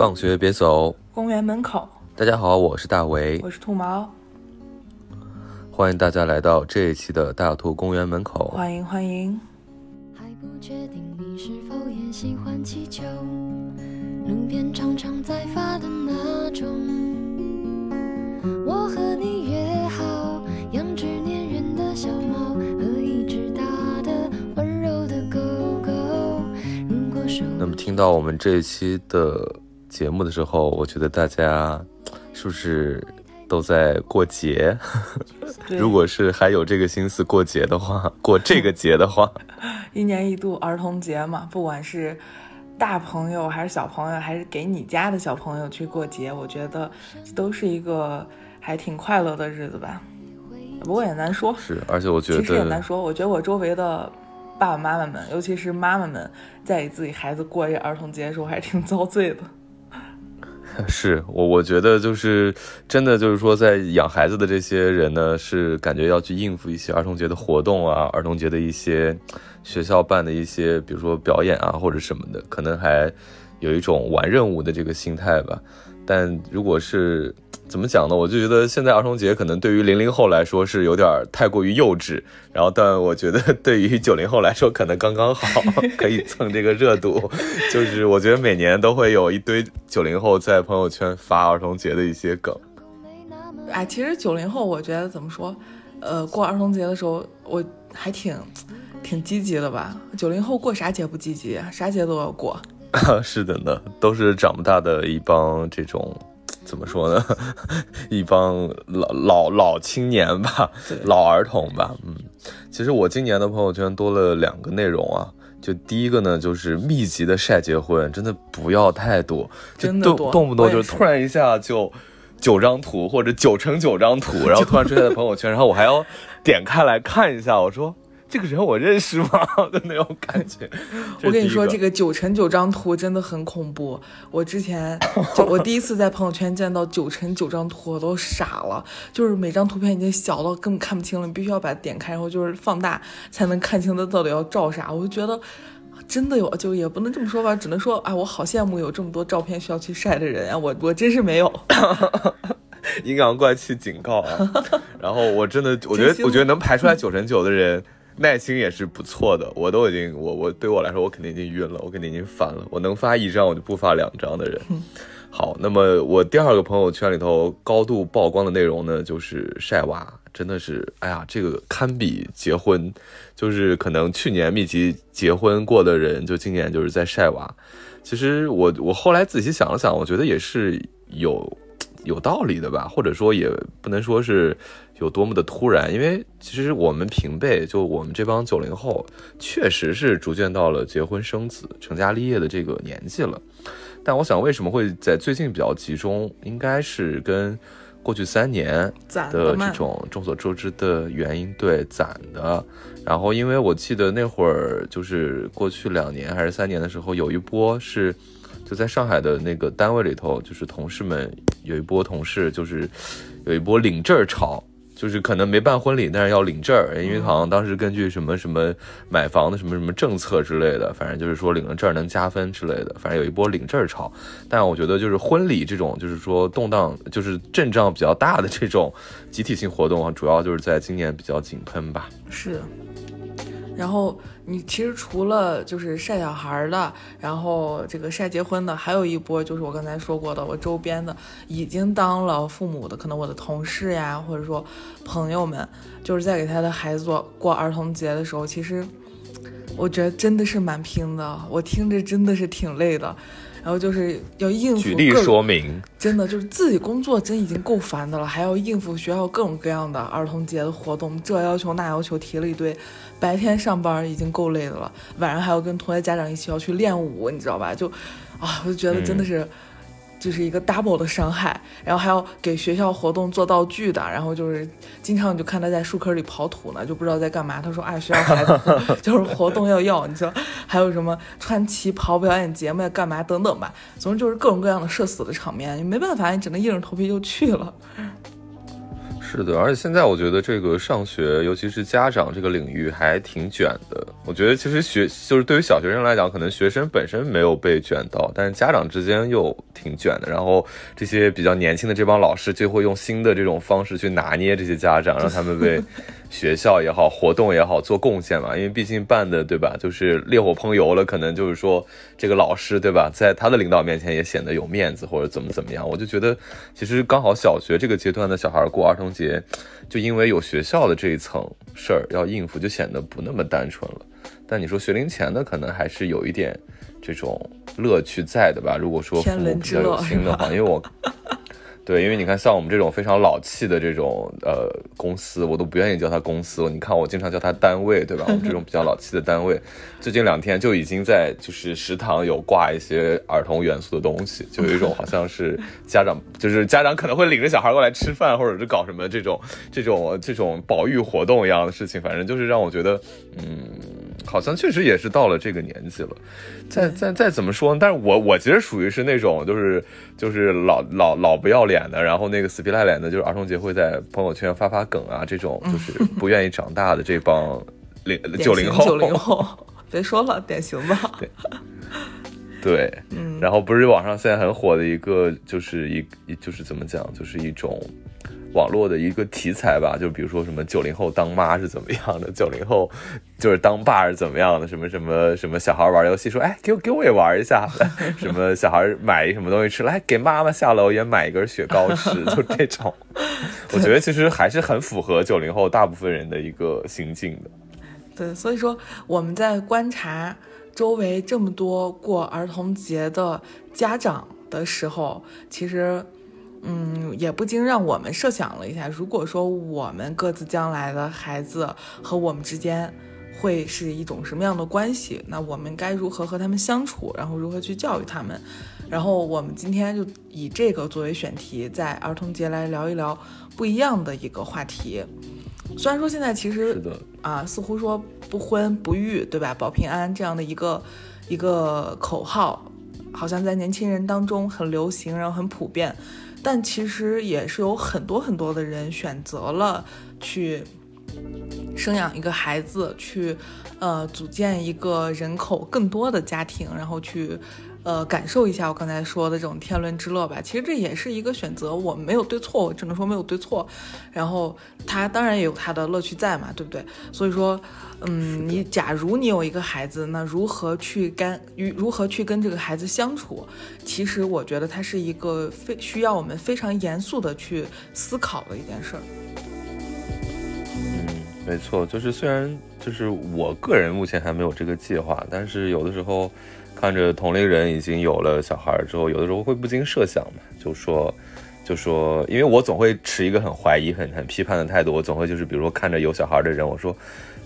放学别走，公园门口。大家好，我是大为，我是兔毛，欢迎大家来到这一期的大兔公园门口。欢迎欢迎。还不确定你是否也喜欢气球，路边常常在发的那种。我和你约好，养只粘人的小猫和一只大的温柔的狗狗。如果说那么听到我们这一期的节目的时候，我觉得大家 是不是都在过节？对如果是还有这个心思过节的话，过这个节的话，一年一度儿童节嘛，不管是大朋友还是小朋友，还是给你家的小朋友去过节，我觉得都是一个还挺快乐的日子吧。不过也难说，是，而且我觉得其实也难，说。我觉得我周围的爸爸妈妈们，尤其是妈妈们，在给自己孩子过这儿童节的时候，还是挺遭罪的。是我我觉得就是真的就是说，在养孩子的这些人呢，是感觉要去应付一些儿童节的活动啊，儿童节的一些学校办的一些，比如说表演啊或者什么的，可能还有一种玩任务的这个心态吧。但如果是怎么讲呢？我就觉得现在儿童节可能对于零零后来说是有点太过于幼稚，然后但我觉得对于九零后来说可能刚刚好，可以蹭这个热度。就是我觉得每年都会有一堆九零后在朋友圈发儿童节的一些梗。哎，其实九零后，我觉得怎么说，呃，过儿童节的时候，我还挺挺积极的吧。九零后过啥节不积极啊？啥节都要过。是的呢，都是长不大的一帮这种，怎么说呢？一帮老老老青年吧，老儿童吧。嗯，其实我今年的朋友圈多了两个内容啊。就第一个呢，就是密集的晒结婚，真的不要太多，就动真的多动不动就突然一下就九张图或者九乘九张图，然后突然出现在朋友圈，然后我还要点开来看一下，我说这个人我认识吗 的那种感觉。我跟你说，这个个九乘九张图真的很恐怖。我之前 就我第一次在朋友圈见到九乘九张图，我都傻了。就是每张图片已经小到根本看不清了，你必须要把它点开，然后就是放大才能看清它到底要照啥。我就觉得。真的有，就也不能这么说吧，只能说，哎，我好羡慕有这么多照片需要去晒的人啊！我我真是没有。阴阳怪气警告啊！然后我真的，我觉得，我觉得能排出来九乘九的人，耐心也是不错的。我都已经，我我对我来说，我肯定已经晕了，我肯定已经烦了。我能发一张，我就不发两张的人。好，那么我第二个朋友圈里头高度曝光的内容呢，就是晒娃，真的是，哎呀，这个堪比结婚，就是可能去年密集结婚过的人，就今年就是在晒娃。其实我我后来仔细想了想，我觉得也是有有道理的吧，或者说也不能说是有多么的突然，因为其实我们平辈，就我们这帮九零后，确实是逐渐到了结婚生子、成家立业的这个年纪了。但我想，为什么会在最近比较集中，应该是跟过去三年的这种众所周知的原因对攒的。然后，因为我记得那会儿就是过去两年还是三年的时候，有一波是就在上海的那个单位里头，就是同事们有一波同事就是有一波领证儿潮。就是可能没办婚礼，但是要领证儿，因为好像当时根据什么什么买房的什么什么政策之类的，反正就是说领了证儿能加分之类的，反正有一波领证儿潮。但我觉得就是婚礼这种，就是说动荡，就是阵仗比较大的这种集体性活动啊，主要就是在今年比较井喷吧。是的。然后你其实除了就是晒小孩的，然后这个晒结婚的，还有一波就是我刚才说过的，我周边的已经当了父母的，可能我的同事呀，或者说朋友们，就是在给他的孩子做过儿童节的时候，其实我觉得真的是蛮拼的，我听着真的是挺累的。然后就是要应付举例说明，真的就是自己工作真已经够烦的了，还要应付学校各种各样的儿童节的活动，这要求那要求提了一堆。白天上班已经够累的了，晚上还要跟同学家长一起要去练舞，你知道吧？就啊，我就觉得真的是。就是一个 double 的伤害，然后还要给学校活动做道具的，然后就是经常就看他在树坑里刨土呢，就不知道在干嘛。他说：“啊，学校孩子 就是活动要要，你说还有什么穿旗袍表演节目呀，干嘛等等吧。总之就是各种各样的社死的场面，你没办法，你只能硬着头皮就去了。是的，而且现在我觉得这个上学，尤其是家长这个领域还挺卷的。我我觉得其实学就是对于小学生来讲，可能学生本身没有被卷到，但是家长之间又挺卷的。然后这些比较年轻的这帮老师就会用新的这种方式去拿捏这些家长，让他们为 学校也好、活动也好做贡献嘛。因为毕竟办的对吧，就是烈火烹油了，可能就是说这个老师对吧，在他的领导面前也显得有面子或者怎么怎么样。我就觉得其实刚好小学这个阶段的小孩过儿童节，就因为有学校的这一层事儿要应付，就显得不那么单纯了。但你说学龄前的可能还是有一点这种乐趣在的吧？如果说父母比较有心的话，因为我。对，因为你看，像我们这种非常老气的这种呃公司，我都不愿意叫它公司。你看，我经常叫它单位，对吧？我们这种比较老气的单位，最近两天就已经在就是食堂有挂一些儿童元素的东西，就有一种好像是家长，就是家长可能会领着小孩过来吃饭，或者是搞什么这种这种这种保育活动一样的事情。反正就是让我觉得，嗯，好像确实也是到了这个年纪了。再再再怎么说呢？但是我我其实属于是那种就是就是老老老不要脸的，然后那个死皮赖脸的，就是儿童节会在朋友圈发发梗啊，这种 就是不愿意长大的这帮零九零后。九零后，别说了，典型吧。对，对，嗯。然后不是网上现在很火的一个，就是一就是怎么讲，就是一种。网络的一个题材吧，就比如说什么九零后当妈是怎么样的，九零后就是当爸是怎么样的，什么什么什么小孩玩游戏说，哎，给我给我也玩一下，什么小孩买一什么东西吃，来给妈妈下楼也买一根雪糕吃，就这种，我觉得其实还是很符合九零后大部分人的一个心境的。对，所以说我们在观察周围这么多过儿童节的家长的时候，其实。嗯，也不禁让我们设想了一下，如果说我们各自将来的孩子和我们之间会是一种什么样的关系，那我们该如何和他们相处，然后如何去教育他们？然后我们今天就以这个作为选题，在儿童节来聊一聊不一样的一个话题。虽然说现在其实啊，似乎说不婚不育，对吧？保平安这样的一个一个口号，好像在年轻人当中很流行，然后很普遍。但其实也是有很多很多的人选择了去生养一个孩子，去呃组建一个人口更多的家庭，然后去。呃，感受一下我刚才说的这种天伦之乐吧。其实这也是一个选择，我没有对错，我只能说没有对错。然后他当然也有他的乐趣在嘛，对不对？所以说，嗯，你假如你有一个孩子，那如何去干与如何去跟这个孩子相处？其实我觉得它是一个非需要我们非常严肃的去思考的一件事儿。嗯，没错，就是虽然就是我个人目前还没有这个计划，但是有的时候。看着同龄人已经有了小孩之后，有的时候会不禁设想嘛，就说，就说，因为我总会持一个很怀疑、很很批判的态度，我总会就是，比如说看着有小孩的人，我说，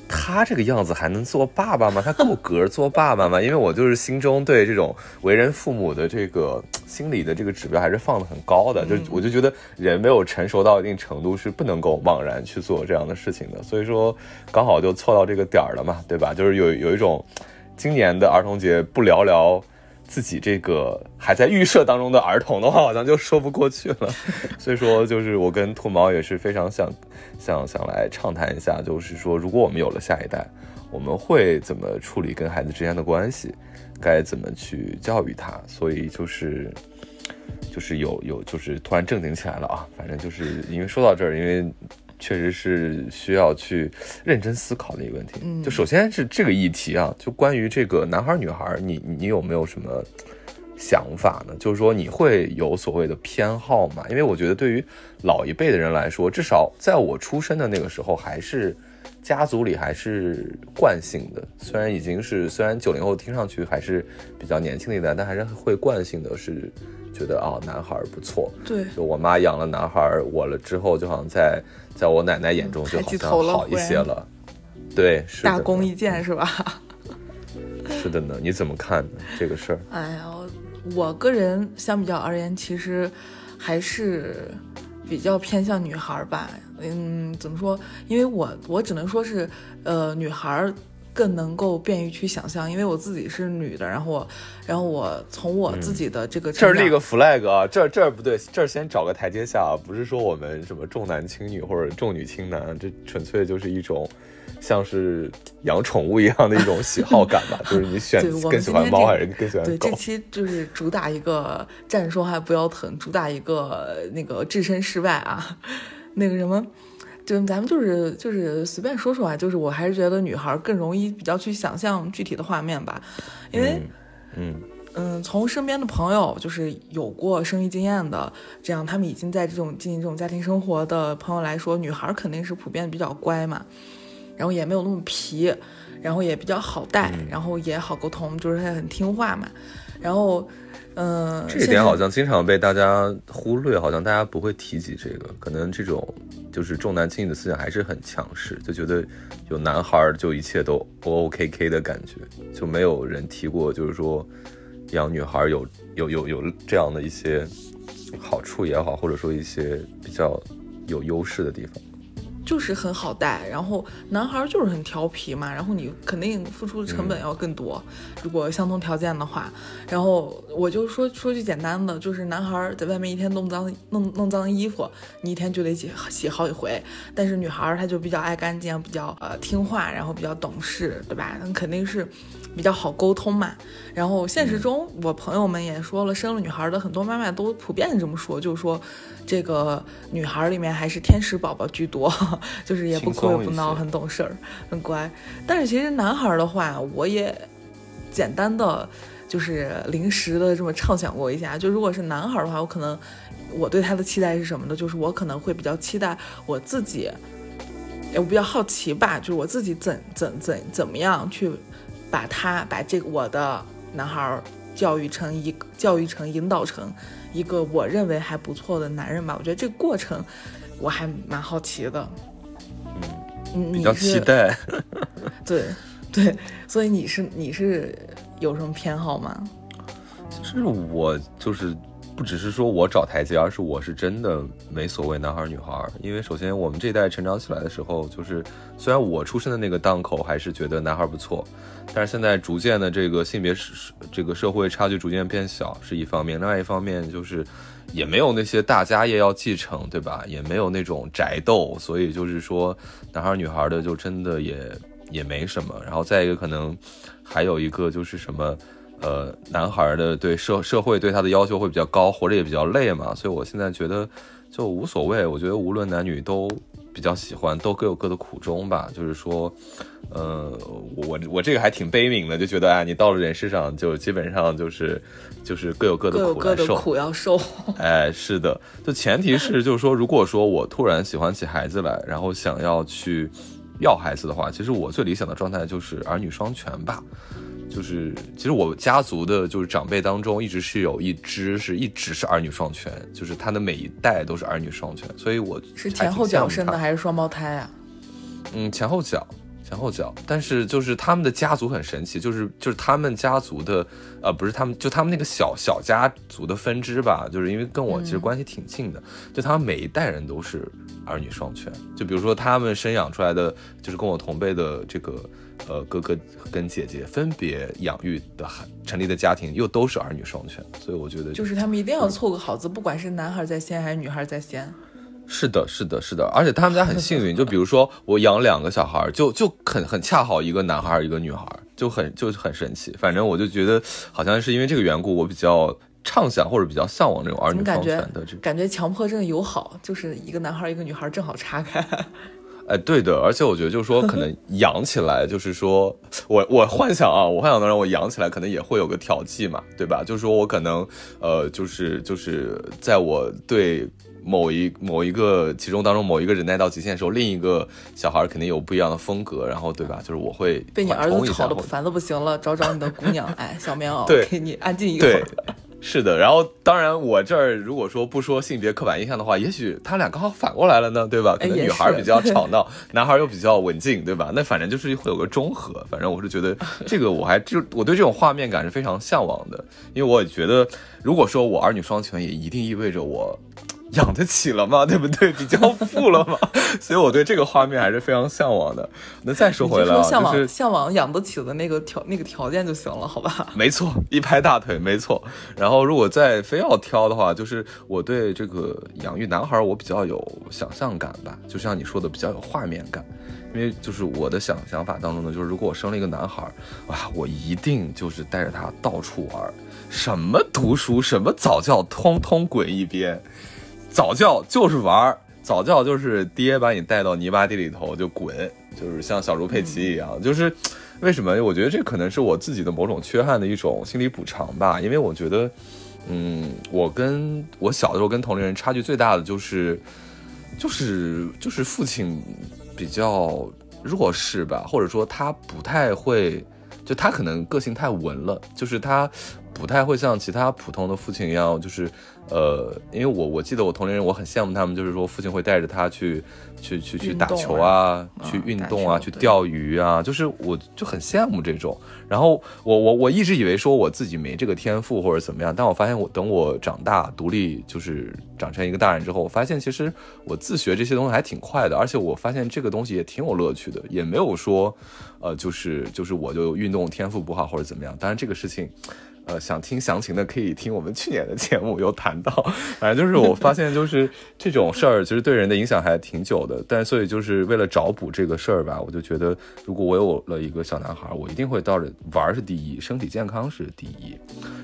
他这个样子还能做爸爸吗？他够格做爸爸吗？因为我就是心中对这种为人父母的这个心理的这个指标还是放的很高的，就我就觉得人没有成熟到一定程度是不能够贸然去做这样的事情的，所以说刚好就凑到这个点儿了嘛，对吧？就是有有一种。今年的儿童节不聊聊自己这个还在预设当中的儿童的话，好像就说不过去了。所以说，就是我跟兔毛也是非常想想想来畅谈一下，就是说，如果我们有了下一代，我们会怎么处理跟孩子之间的关系，该怎么去教育他？所以就是就是有有就是突然正经起来了啊！反正就是因为说到这儿，因为。确实是需要去认真思考的一个问题。嗯，就首先是这个议题啊，就关于这个男孩女孩，你你有没有什么想法呢？就是说你会有所谓的偏好吗？因为我觉得对于老一辈的人来说，至少在我出生的那个时候，还是家族里还是惯性的。虽然已经是虽然九零后听上去还是比较年轻的一代，但还是会惯性的是觉得啊，男孩不错。对，就我妈养了男孩，我了之后就好像在。在我奶奶眼中就好像好一些了，对，是大功一件是吧？是的呢，你怎么看这个事儿？哎呀，我个人相比较而言，其实还是比较偏向女孩吧。嗯，怎么说？因为我我只能说是，呃，女孩更能够便于去想象，因为我自己是女的，然后我，然后我从我自己的这个这儿立个 flag 啊，这儿这儿不对，这儿先找个台阶下啊，不是说我们什么重男轻女或者重女轻男，这纯粹就是一种像是养宠物一样的一种喜好感吧，就是你选更喜欢猫还是更喜欢对，狗这？期就是主打一个站着说话不腰疼，主打一个那个置身事外啊，那个什么，就咱们就是就是随便说说啊，就是我还是觉得女孩更容易比较去想象具体的画面吧，因为嗯嗯，从身边的朋友就是有过生育经验的，这样他们已经在这种进行这种家庭生活的朋友来说，女孩肯定是普遍比较乖嘛，然后也没有那么皮，然后也比较好带，然后也好沟通，就是她很听话嘛，然后。嗯，这一点好像经常被大家忽略，好像大家不会提及这个，可能这种就是重男轻女的思想还是很强势，就觉得有男孩儿就一切都 O O K K 的感觉，就没有人提过，就是说养女孩儿有有有有这样的一些好处也好，或者说一些比较有优势的地方。就是很好带，然后男孩儿就是很调皮嘛，然后你肯定付出的成本要更多，如果相同条件的话，然后我就说说句简单的，就是男孩儿在外面一天弄脏弄弄脏衣服，你一天就得洗洗好几回，但是女孩儿她就比较爱干净，比较呃听话，然后比较懂事，对吧？那肯定是比较好沟通嘛。然后现实中，我朋友们也说了，生了女孩的很多妈妈都普遍这么说，就是说这个女孩里面还是天使宝宝居多，就是也不哭也不闹，很懂事儿，很乖。但是其实男孩的话，我也简单的就是临时的这么畅想过一下，就如果是男孩的话，我可能我对他的期待是什么呢？就是我可能会比较期待我自己，我比较好奇吧，就是我自己怎怎怎怎么样去把他把这个我的男孩教育成一个教育成引导成一个我认为还不错的男人吧。我觉得这个过程我还蛮好奇的。嗯，比较期待。对对，所以你是你是有什么偏好吗？其实我就是不只是说我找台阶，而是我是真的没所谓男孩女孩。因为首先我们这一代成长起来的时候，就是虽然我出生的那个档口还是觉得男孩不错，但是现在逐渐的这个性别是这个社会差距逐渐变小是一方面，另外一方面就是也没有那些大家业要继承，对吧？也没有那种宅斗，所以就是说男孩女孩的就真的也也没什么。然后再一个可能还有一个就是什么。呃，男孩的对社社会对他的要求会比较高，活着也比较累嘛，所以我现在觉得就无所谓。我觉得无论男女都比较喜欢，都各有各的苦衷吧。就是说，呃，我我这个还挺悲悯的，就觉得啊，你到了人世上，就基本上就是就是各有各的苦来受，苦要受。哎，是的，就前提是就是说，如果说我突然喜欢起孩子来，然后想要去要孩子的话，其实我最理想的状态就是儿女双全吧。就是，其实我家族的，就是长辈当中，一直是有一支是一直是儿女双全，就是他的每一代都是儿女双全，所以我是前后脚生的还是双胞胎啊？嗯，前后脚，前后脚。但是就是他们的家族很神奇，就是就是他们家族的，呃，不是他们，就他们那个小小家族的分支吧，就是因为跟我其实关系挺近的，嗯、就他们每一代人都是儿女双全。就比如说他们生养出来的，就是跟我同辈的这个。呃，哥哥跟姐姐分别养育的成立的家庭又都是儿女双全，所以我觉得就是他们一定要凑个好字，不管是男孩在先还是女孩在先。是的，是的，是的，而且他们家很幸运，就 比如说我养两个小孩，就就很很恰好一个男孩一个女孩，就很就很神奇。反正我就觉得好像是因为这个缘故，我比较畅想或者比较向往这种儿女双全的这感觉强迫症友好，就是一个男孩一个女孩正好岔开。哎，对的，而且我觉得就是说，可能 养起来，就是说我我幻想啊，我幻想当中我养起来可能也会有个调剂嘛，对吧？就是说我可能呃，就是就是在我对某一某一个其中当中某一个忍耐到极限的时候，另一个小孩肯定有不一样的风格，然后对吧？就是我会被你儿子吵得烦的不行了，找找你的姑娘，哎，小棉袄，对，给你安静一会儿。是的，然后当然我这儿如果说不说性别刻板印象的话，也许他俩刚好反过来了呢，对吧？可能女孩比较吵闹，男孩又比较文静，对吧？那反正就是会有个中和。反正我是觉得 这个我还就我对这种画面感是非常向往的，因为我也觉得如果说我儿女双全，也一定意味着我养得起了吗？对不对？比较富了吗？所以我对这个画面还是非常向往的。那再说回来啊，向往就是向往养得起的那个条那个条件就行了，好吧？没错，一拍大腿，没错。然后如果再非要挑的话，就是我对这个养育男孩，我比较有想象感吧，就像你说的，比较有画面感。因为就是我的想想法当中呢，就是如果我生了一个男孩，哇，我一定就是带着他到处玩，什么读书，什么早教，通通滚一边。早教就是玩儿，早教就是爹把你带到泥巴地里头就滚，就是像小猪佩奇一样，就是为什么？我觉得这可能是我自己的某种缺憾的一种心理补偿吧，因为我觉得，嗯，我跟我小的时候跟同龄人差距最大的就是，就是就是父亲比较弱势吧，或者说他不太会，就他可能个性太文了，就是他不太会像其他普通的父亲一样，就是呃，因为我我记得我同龄人，我很羡慕他们，就是说父亲会带着他去去去去打球啊，去运动啊，去钓鱼啊，就是我就很羡慕这种。然后我我我一直以为说我自己没这个天赋或者怎么样，但我发现我等我长大独立，就是长成一个大人之后，我发现其实我自学这些东西还挺快的，而且我发现这个东西也挺有乐趣的，也没有说，呃，就是就是我就运动天赋不好或者怎么样。当然这个事情。呃，想听详情的可以听我们去年的节目有谈到，反正就是我发现就是这种事儿，其实对人的影响还挺久的。但所以就是为了找补这个事儿吧，我就觉得如果我有了一个小男孩，我一定会到着玩是第一，身体健康是第一，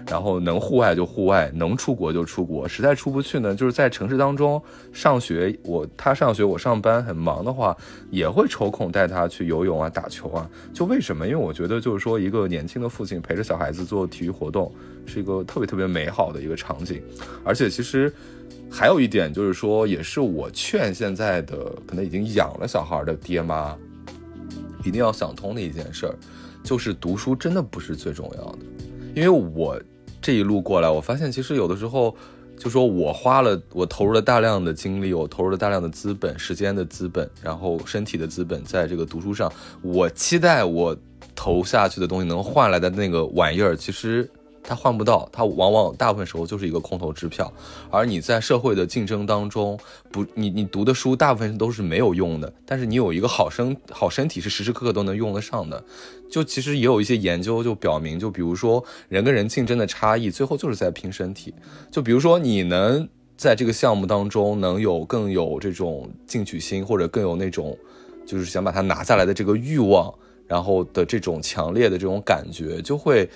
然后能户外就户外，能出国就出国。实在出不去呢，就是在城市当中上学，我他上学我上班很忙的话，也会抽空带他去游泳啊、打球啊。就为什么？因为我觉得就是说，一个年轻的父亲陪着小孩子做体育活动，是一个特别特别美好的一个场景。而且其实还有一点就是说，也是我劝现在的可能已经养了小孩的爹妈，一定要想通的一件事儿，就是读书真的不是最重要的。因为我这一路过来，我发现其实有的时候。就说我花了，我投入了大量的精力，我投入了大量的资本、时间的资本，然后身体的资本，在这个读书上，我期待我投下去的东西能换来的那个玩意儿，其实它换不到，它往往大部分时候就是一个空头支票。而你在社会的竞争当中，不，你你读的书大部分都是没有用的，但是你有一个好身好身体是时时刻刻都能用得上的。就其实也有一些研究就表明，就比如说人跟人竞争的差异，最后就是在拼身体。就比如说你能在这个项目当中能有更有这种进取心，或者更有那种就是想把它拿下来的这个欲望，然后的这种强烈的这种感觉，就会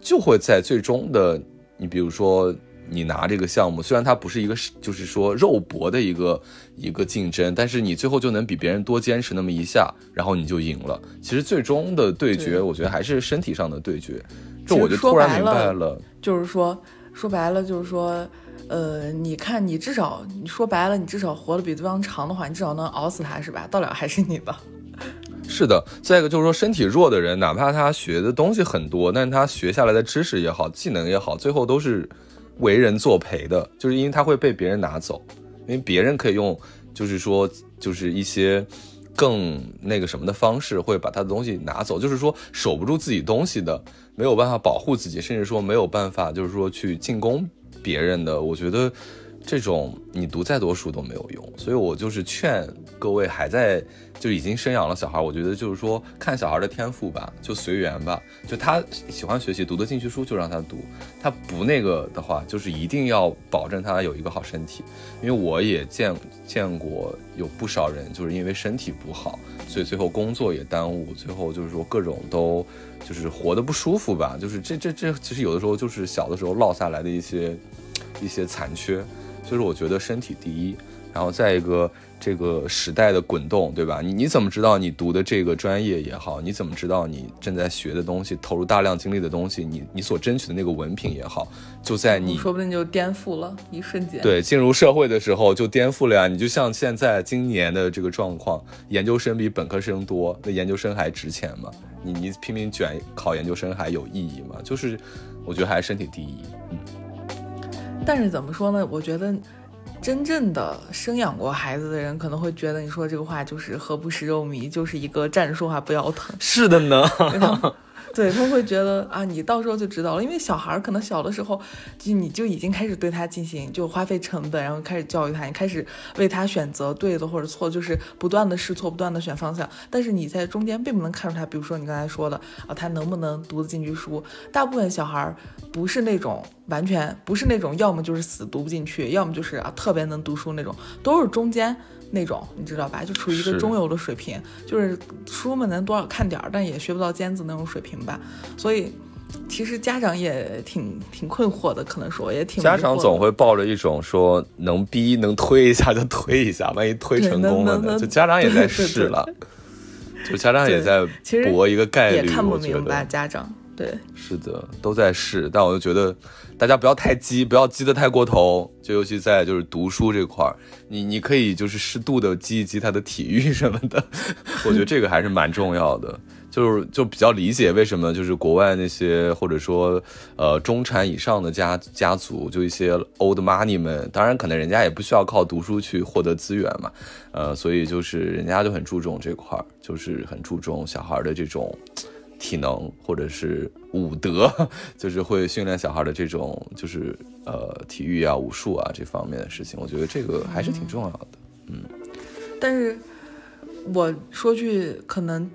就会在最终的你比如说。你拿这个项目，虽然它不是一个就是说肉搏的一个一个竞争，但是你最后就能比别人多坚持那么一下，然后你就赢了。其实最终的对决，我觉得还是身体上的对决。这我就突然明说白了白了，就是说，说白了就是说，呃，你看你至少你说白了，你至少活得比对方长的话，你至少能熬死他是吧？到了还是你的。是的，再一个就是说，身体弱的人，哪怕他学的东西很多，但是他学下来的知识也好，技能也好，最后都是为人作陪的，就是因为他会被别人拿走，因为别人可以用，就是说，就是一些更那个什么的方式，会把他的东西拿走，就是说守不住自己东西的，没有办法保护自己，甚至说没有办法，就是说去进攻别人的，我觉得。这种你读再多书都没有用，所以我就是劝各位还在就已经生养了小孩，我觉得就是说看小孩的天赋吧，就随缘吧。就他喜欢学习，读得进去书就让他读；他不那个的话，就是一定要保证他有一个好身体。因为我也见见过有不少人就是因为身体不好，所以最后工作也耽误，最后就是说各种都就是活得不舒服吧。就是这这这其实有的时候就是小的时候落下来的一些一些残缺。就是我觉得身体第一，然后再一个这个时代的滚动，对吧？你你怎么知道你读的这个专业也好，你怎么知道你正在学的东西、投入大量精力的东西，你你所争取的那个文凭也好，就在你说不定就颠覆了，一瞬间。对进入社会的时候就颠覆了呀。你就像现在今年的这个状况，研究生比本科生多，那研究生还值钱吗？你你拼命卷考研究生还有意义吗？就是我觉得还是身体第一。嗯。但是怎么说呢？我觉得真正的生养过孩子的人可能会觉得你说这个话就是“何不食肉糜”，就是一个站着说话不腰疼。是的呢，对他会觉得啊，你到时候就知道了，因为小孩可能小的时候，就你就已经开始对他进行就花费成本，然后开始教育他，你开始为他选择对的或者错，就是不断的试错，不断的选方向。但是你在中间并不能看出他，比如说你刚才说的啊，他能不能读得进去书？大部分小孩不是那种完全不是那种，要么就是死读不进去，要么就是啊特别能读书那种，都是中间。那种你知道吧？就处于一个中游的水平，就是书们能多少看点儿，但也学不到尖子那种水平吧。所以其实家长也挺挺困惑的，可能说也挺家长总会抱着一种说能逼能推一下就推一下，万一推成功了呢？就家长也在试了，就家长也在搏一个概率。也看不明白家长对，是的，都在试，但我就觉得。大家不要太激，不要激得太过头，就尤其在就是读书这块儿，你你可以就是适度的激一激他的体育什么的，我觉得这个还是蛮重要的。就是就比较理解为什么就是国外那些或者说呃中产以上的家家族，就一些 old money 们，当然可能人家也不需要靠读书去获得资源嘛，呃，所以就是人家就很注重这块儿，就是很注重小孩的这种。体能或者是武德，就是会训练小孩的这种，就是呃体育啊、武术啊这方面的事情，我觉得这个还是挺重要的。嗯，但是我说句可能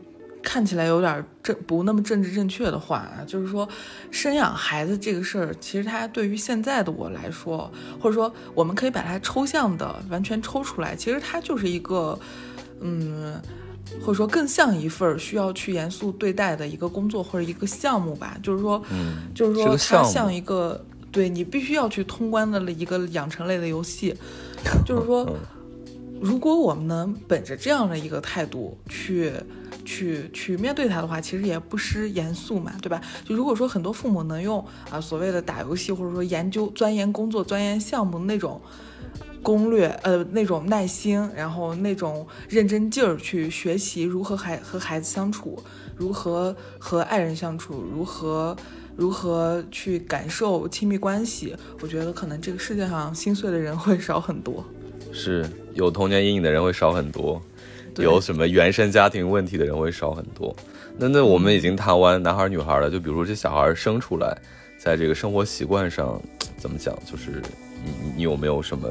看起来有点正不那么政治正确的话啊，就是说生养孩子这个事儿，其实它对于现在的我来说，或者说我们可以把它抽象的完全抽出来，其实它就是一个嗯。或者说更像一份需要去严肃对待的一个工作或者一个项目吧，就是说，嗯，就是说它像一个对你必须要去通关的一个养成类的游戏，就是说，如果我们能本着这样的一个态度去去去面对它的话，其实也不失严肃嘛，对吧？就如果说很多父母能用啊所谓的打游戏或者说研究钻研工作钻研项目那种。攻略，呃，那种耐心，然后那种认真劲儿去学习如何孩和孩子相处，如何和爱人相处，如何如何去感受亲密关系。我觉得可能这个世界上心碎的人会少很多，是有童年阴影的人会少很多，有什么原生家庭问题的人会少很多。那那我们已经谈完男孩女孩了，就比如说这小孩生出来，在这个生活习惯上怎么讲，就是你你有没有什么？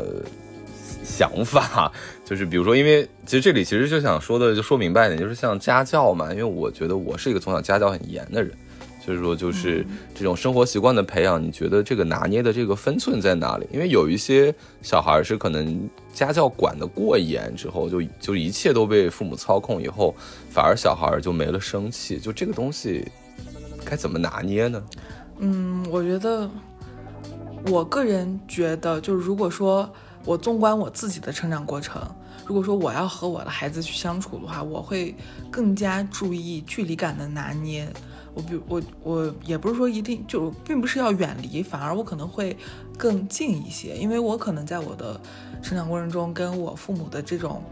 想法就是，比如说，因为其实这里其实就想说的，就说明白一点，就是像家教嘛。因为我觉得我是一个从小家教很严的人，所以说就是这种生活习惯的培养，你觉得这个拿捏的这个分寸在哪里？因为有一些小孩是可能家教管得过严之后，就就一切都被父母操控以后，反而小孩就没了生气。就这个东西该怎么拿捏呢？嗯，我觉得我个人觉得，就是如果说。我纵观我自己的成长过程，如果说我要和我的孩子去相处的话，我会更加注意距离感的拿捏。我比我我也不是说一定就并不是要远离，反而我可能会更近一些，因为我可能在我的成长过程中跟我父母的这种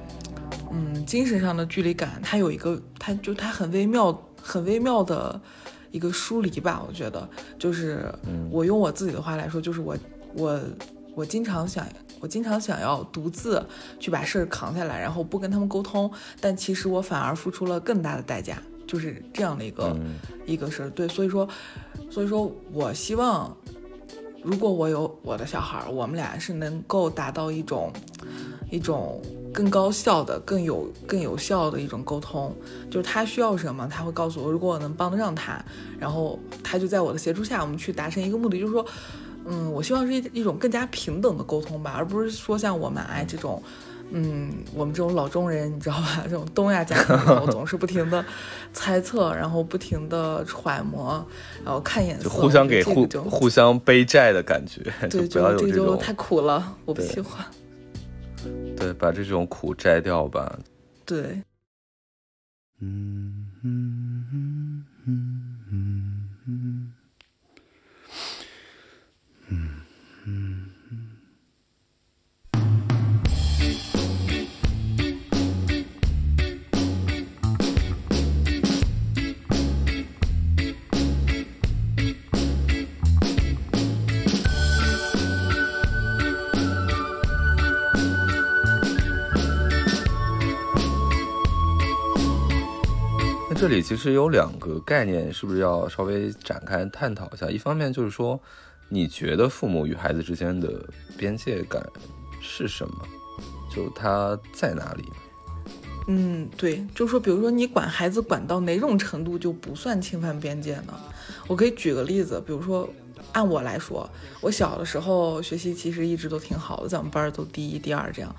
嗯精神上的距离感，它有一个它就它很微妙很微妙的一个疏离吧。我觉得就是我用我自己的话来说，就是我我。我经常想，我经常想要独自去把事儿扛下来，然后不跟他们沟通，但其实我反而付出了更大的代价，就是这样的一个一个事儿。对，所以说，所以说我希望，如果我有我的小孩儿，我们俩是能够达到一种一种更高效的、更有更有效的一种沟通，就是他需要什么，他会告诉我，如果我能帮得上他，然后他就在我的协助下，我们去达成一个目的，就是说。嗯，我希望是一一种更加平等的沟通吧，而不是说像我们哎这种，嗯，我们这种老中人，你知道吧？这种东亚家庭总是不停的猜测，然后不停的揣摩，然后看眼色，互相给互互相背债的感觉，对，不要有这种太苦了，我不喜欢。对，把这种苦摘掉吧。对。嗯嗯嗯这里其实有两个概念，是不是要稍微展开探讨一下？一方面就是说，你觉得父母与孩子之间的边界感是什么？就他在哪里？嗯，对，就说比如说你管孩子管到哪种程度就不算侵犯边界呢？我可以举个例子，比如说按我来说，我小的时候学习其实一直都挺好的，在我们班都第一、第二这样。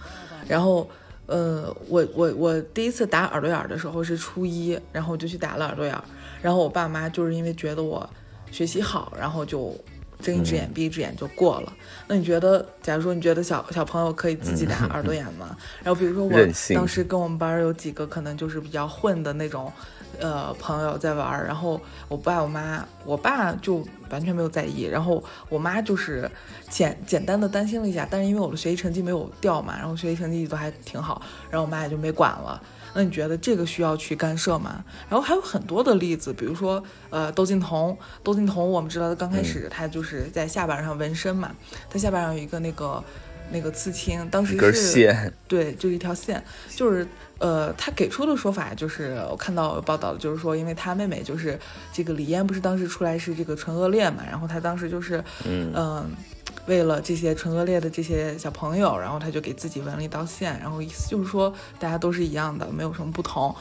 然后，呃，我我我第一次打耳朵眼儿的时候是初一，然后我就去打了耳朵眼儿，然后我爸妈就是因为觉得我学习好，然后就睁一只眼闭一只眼就过了。那你觉得，假如说你觉得小小朋友可以自己打 耳朵眼吗？然后比如说我当时跟我们班有几个可能就是比较混的那种。呃，朋友在玩，然后我爸我妈，我爸就完全没有在意，然后我妈就是简简单的担心了一下，但是因为我的学习成绩没有掉嘛，然后学习成绩一直都还挺好，然后我妈也就没管了。那你觉得这个需要去干涉吗？然后还有很多的例子，比如说呃，窦靖童，窦靖童我们知道他刚开始他就是在下巴上纹身嘛，他下巴上有一个那个那个刺青，当时一根是，对，就一条线，就是呃，他给出的说法就是我看到报道，就是说，因为他妹妹就是这个李嫣，不是当时出来是这个唇腭裂嘛，然后他当时就是嗯为了这些唇腭裂的这些小朋友，然后他就给自己纹了一道线，然后意思就是说大家都是一样的，没有什么不同。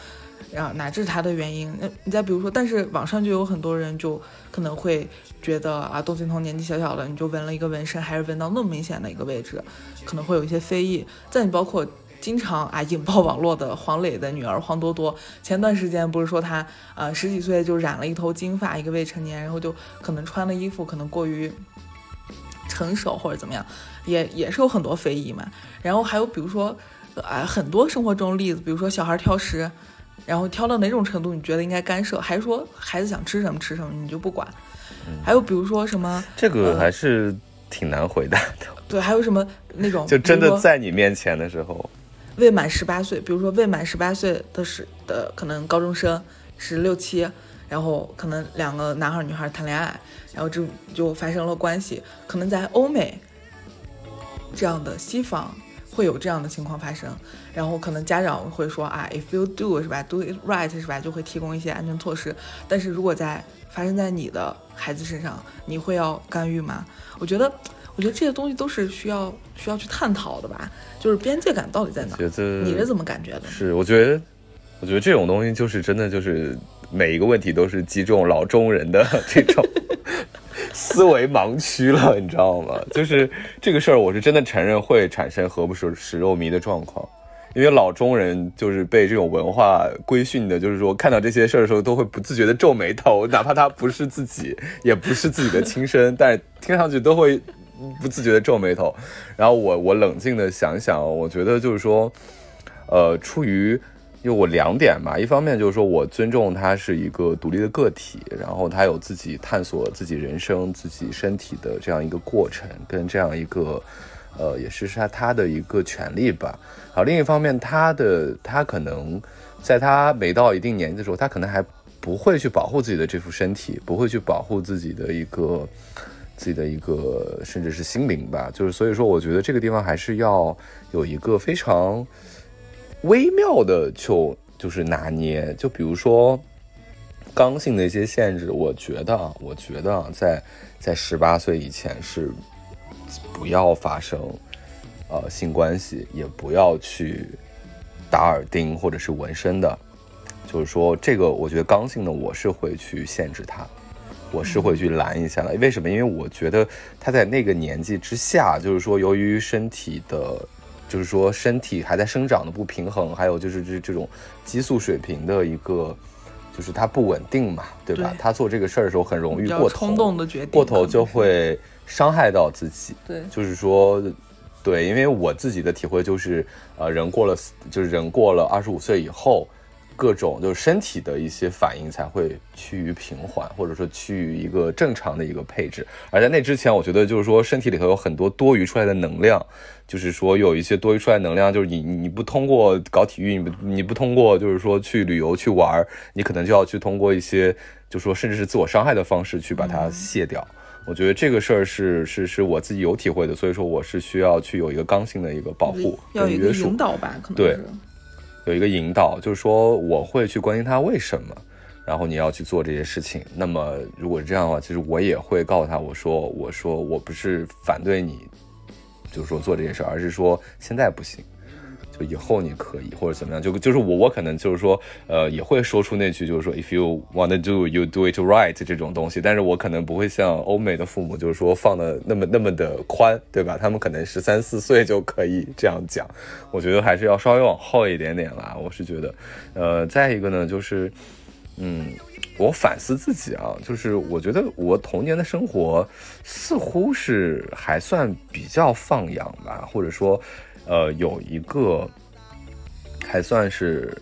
然后乃至他的原因，那你再比如说，但是网上就有很多人就可能会觉得啊，窦靖童年纪小小的你就纹了一个纹身，还是纹到那么明显的一个位置，可能会有一些非议。再你包括经常啊引爆网络的黄磊的女儿黄多多，前段时间不是说她呃十几岁就染了一头金发，一个未成年，然后就可能穿的衣服可能过于成熟或者怎么样，也也是有很多非议嘛。然后还有比如说啊很多生活中例子，比如说小孩挑食。然后挑到哪种程度，你觉得应该干涉，还是说孩子想吃什么吃什么，你就不管？还有比如说什么，这个呃还是挺难回答的。对，还有什么那种，就真的在你面前的时候，未满十八岁，比如说未满十八岁的是的可能高中生十六七，然后可能两个男孩女孩谈恋爱，然后就就发生了关系，可能在欧美这样的西方会有这样的情况发生，然后可能家长会说啊，if you do 是吧，do it right 是吧，就会提供一些安全措施，但是如果在发生在你的孩子身上，你会要干预吗？我觉得。我觉得这些东西都是需要需要去探讨的吧，就是边界感到底在哪？觉得你是怎么感觉的？是，我觉得，我觉得这种东西就是真的就是每一个问题都是击中老中人的 这种思维盲区了，你知道吗？就是这个事儿，我是真的承认会产生何不食食肉糜的状况。因为老中人就是被这种文化规训的，就是说看到这些事儿的时候，都会不自觉的皱眉头，哪怕他不是自己，也不是自己的亲生，但是听上去都会不自觉的皱眉头。然后我我冷静的想想，我觉得就是说，呃，出于因为我两点嘛，一方面就是说我尊重他是一个独立的个体，然后他有自己探索自己人生、自己身体的这样一个过程，跟这样一个。呃，也是他他的一个权利吧。好，另一方面，他的他可能在他没到一定年纪的时候，他可能还不会去保护自己的这副身体，不会去保护自己的一个自己的一个甚至是心灵吧。就是所以说，我觉得这个地方还是要有一个非常微妙的就就是拿捏。就比如说刚性的一些限制，我觉得，我觉得，在在十八岁以前是。不要发生，呃，性关系，也不要去打耳钉或者是纹身的。就是说，这个我觉得刚性的我是会去限制他，我是会去拦一下的。为什么？因为我觉得他在那个年纪之下，就是说，由于身体的，就是说身体还在生长的不平衡，还有就是这这种激素水平的一个，就是他不稳定嘛，对吧？对他做这个事儿的时候很容易过头，冲动的决定，过头就会。伤害到自己，对，就是说，对，因为我自己的体会就是，呃，人过了，就是人过了二十五岁以后，各种就是身体的一些反应才会趋于平缓，或者说趋于一个正常的一个配置。而在那之前，我觉得就是说，身体里头有很多多余出来的能量，就是说有一些多余出来的能量，就是你你不通过搞体育，你不你不通过就是说去旅游去玩，你可能就要去通过一些，就是说甚至是自我伤害的方式去把它卸掉。我觉得这个事儿是是是我自己有体会的，所以说我是需要去有一个刚性的一个保护要有一个引导吧，可能对是有一个引导，就是说我会去关心他为什么，然后你要去做这些事情。那么如果是这样的话，其实我也会告诉他，我说我说我不是反对你，就是说做这件事，而是说现在不行。以后你可以或者怎么样，就就是我我可能就是说，呃，也会说出那句就是说，if you wanna do, you do it right 这种东西，但是我可能不会像欧美的父母，就是说放的那么那么的宽，对吧？他们可能十三四岁就可以这样讲，我觉得还是要稍微往后一点点啦。我是觉得，呃，再一个呢，就是，嗯，我反思自己啊，就是我觉得我童年的生活似乎是还算比较放养吧，或者说。呃，有一个还算是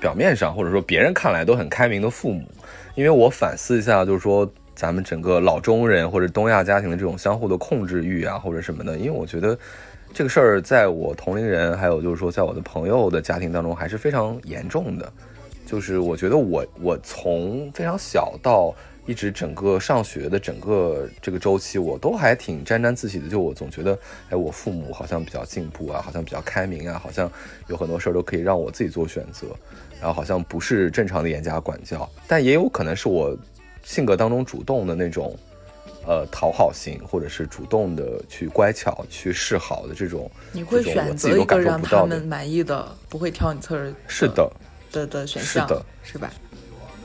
表面上或者说别人看来都很开明的父母，因为我反思一下，就是说咱们整个老中人或者东亚家庭的这种相互的控制欲啊，或者什么的，因为我觉得这个事儿在我同龄人，还有就是说在我的朋友的家庭当中还是非常严重的，就是我觉得我我从非常小到。一直整个上学的整个这个周期，我都还挺沾沾自喜的。就我总觉得，哎，我父母好像比较进步啊，好像比较开明啊，好像有很多事儿都可以让我自己做选择，然后好像不是正常的严加管教。但也有可能是我性格当中主动的那种，呃，讨好型，或者是主动的去乖巧、去示好的这种。你会选择一个让他们满意的，不会挑你刺儿。是的，的的选项，是的，是吧？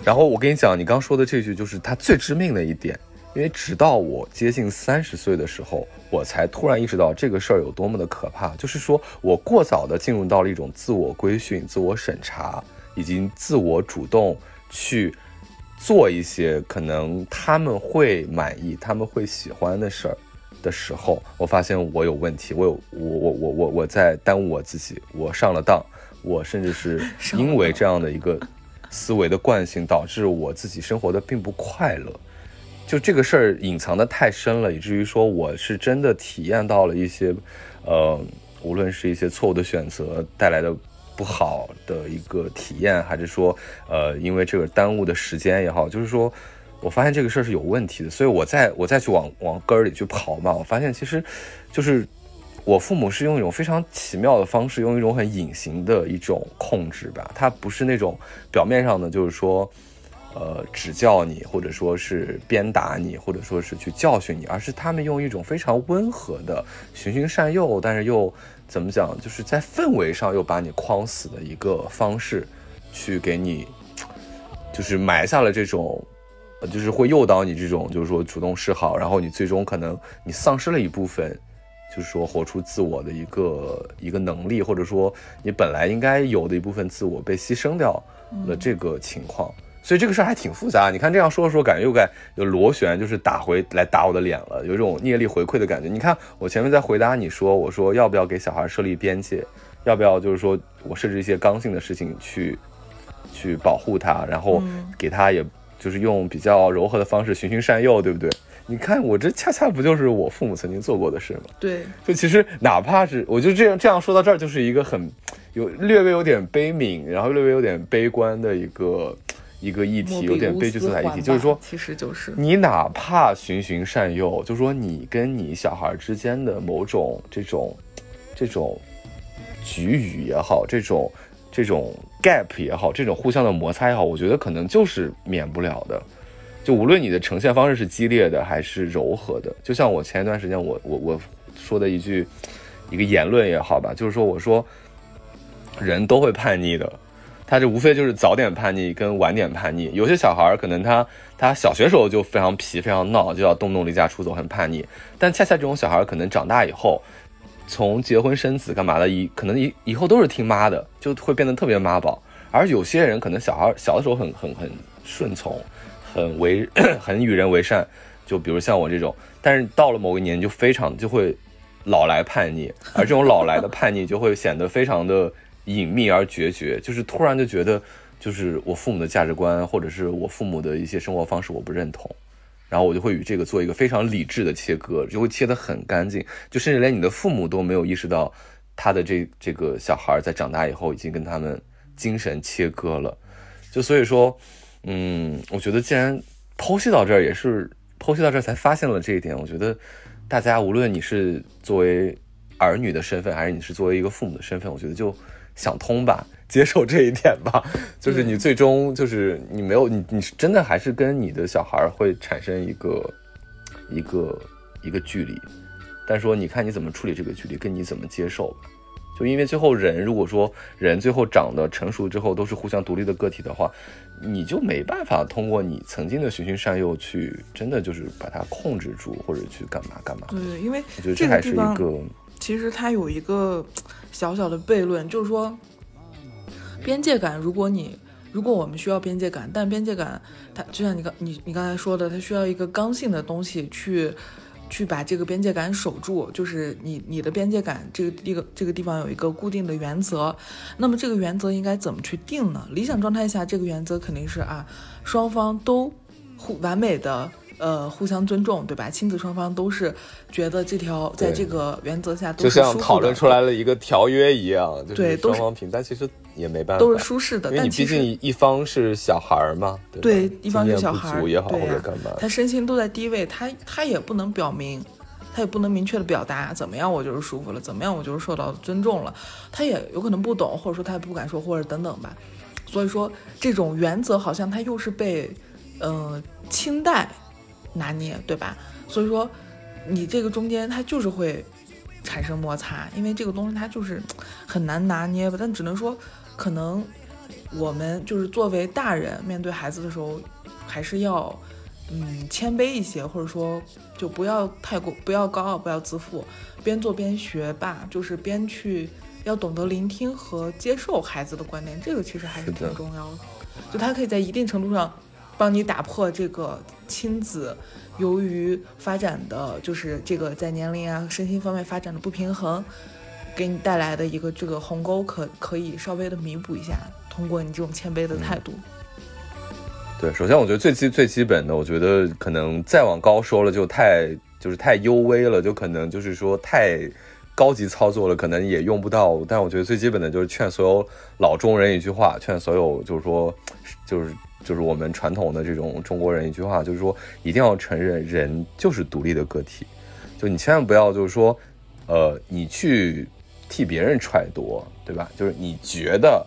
然后我跟你讲，你刚说的这句就是他最致命的一点，因为直到我接近三十岁的时候，我才突然意识到这个事儿有多么的可怕。就是说我过早的进入到了一种自我规训、自我审查，以及自我主动去做一些可能他们会满意、他们会喜欢的事儿的时候，我发现我有问题，我有我我我我我在耽误我自己，我上了当，我甚至是因为这样的一个。思维的惯性导致我自己生活的并不快乐，就这个事儿隐藏的太深了，以至于说我是真的体验到了一些，呃，无论是一些错误的选择带来的不好的一个体验，还是说，呃，因为这个耽误的时间也好，就是说我发现这个事儿是有问题的，所以我再我再去往往根儿里去刨嘛，我发现其实就是。我父母是用一种非常奇妙的方式，用一种很隐形的一种控制吧。他不是那种表面上的，就是说，呃，指教你，或者说是鞭打你，或者说是去教训你，而是他们用一种非常温和的循循善诱，但是又怎么讲，就是在氛围上又把你框死的一个方式，去给你，就是埋下了这种，就是会诱导你这种，就是说主动示好，然后你最终可能你丧失了一部分。就是说，活出自我的一个一个能力，或者说你本来应该有的一部分自我被牺牲掉了这个情况，所以这个事儿还挺复杂。你看这样说说，感觉又该有螺旋，就是打回来打我的脸了，有一种业力回馈的感觉。你看我前面在回答你说，我说要不要给小孩设立边界，要不要就是说我设置一些刚性的事情去去保护他，然后给他也就是用比较柔和的方式循循善诱，对不对？你看，我这恰恰不就是我父母曾经做过的事吗？对，就其实哪怕是，我就这样这样说到这儿，就是一个很有略微有点悲悯，然后略微有点悲观的一个一个议题，有点悲剧色彩议题，就是说，其实就是你哪怕循循善诱，就说你跟你小孩之间的某种这种这种局语也好，这种这种 gap 也好，这种互相的摩擦也好，我觉得可能就是免不了的。就无论你的呈现方式是激烈的还是柔和的，就像我前一段时间我我我说的一句一个言论也好吧，就是说我说人都会叛逆的，他这无非就是早点叛逆跟晚点叛逆。有些小孩可能他他小学时候就非常皮非常闹，就要动动离家出走很叛逆，但恰恰这种小孩可能长大以后，从结婚生子干嘛的，以可能以以后都是听妈的，就会变得特别妈宝。而有些人可能小孩小的时候很很很顺从。很为 很与人为善，就比如像我这种，但是到了某个年就非常就会老来叛逆，而这种老来的叛逆 就会显得非常的隐秘而决绝，就是突然就觉得就是我父母的价值观或者是我父母的一些生活方式我不认同，然后我就会与这个做一个非常理智的切割，就会切得很干净，就甚至连你的父母都没有意识到他的这这个小孩在长大以后已经跟他们精神切割了，就所以说。嗯，我觉得既然剖析到这儿，也是剖析到这儿才发现了这一点。我觉得大家无论你是作为儿女的身份，还是你是作为一个父母的身份，我觉得就想通吧，接受这一点吧。就是你最终就是你没有你你是真的还是跟你的小孩会产生一个一个一个距离，但说你看你怎么处理这个距离，跟你怎么接受。就因为最后人如果说人最后长得成熟之后都是互相独立的个体的话，你就没办法通过你曾经的循循善诱去真的就是把它控制住或者去干嘛干嘛。对，因为我觉得这还是一个其实它有一个小小的悖论，就是说边界感，如果你如果我们需要边界感，但边界感它就像你刚你你刚才说的，它需要一个刚性的东西去去把这个边界感守住，就是你你的边界感这个一个这个地方有一个固定的原则，那么这个原则应该怎么去定呢？理想状态下，这个原则肯定是啊，双方都互完美的。呃，互相尊重，对吧？亲子双方都是觉得这条在这个原则下都就是像讨论出来了一个条约一样，就是对都是双方平，但其实也没办法，都是舒适的，因为你但毕竟一方是小孩儿嘛，对一方是小孩儿也好对呀或者干嘛，他身心都在低位，他他也不能表明，他也不能明确的表达怎么样我就是舒服了，怎么样我就是受到尊重了，他也有可能不懂，或者说他也不敢说，或者等等吧。所以说这种原则好像他又是被，呃，清代拿捏，对吧？所以说你这个中间他就是会产生摩擦，因为这个东西它就是很难拿捏吧。但只能说，可能我们就是作为大人面对孩子的时候，还是要嗯谦卑一些，或者说就不要太过不要高傲，不要自负，边做边学吧，就是边去要懂得聆听和接受孩子的观点，这个其实还是挺重要的。就他可以在一定程度上帮你打破这个亲子由于发展的就是这个在年龄啊、身心方面发展的不平衡，给你带来的一个这个鸿沟可可以稍微的弥补一下，通过你这种谦卑的态度。对，首先我觉得最基最基本的，我觉得可能再往高说了就太就是太幽微了，就可能就是说太高级操作了，可能也用不到。但我觉得最基本的就是劝所有老中人一句话，劝所有就是说就是就是我们传统的这种中国人一句话，就是说一定要承认人就是独立的个体，就你千万不要就是说呃你去替别人揣度，对吧？就是你觉得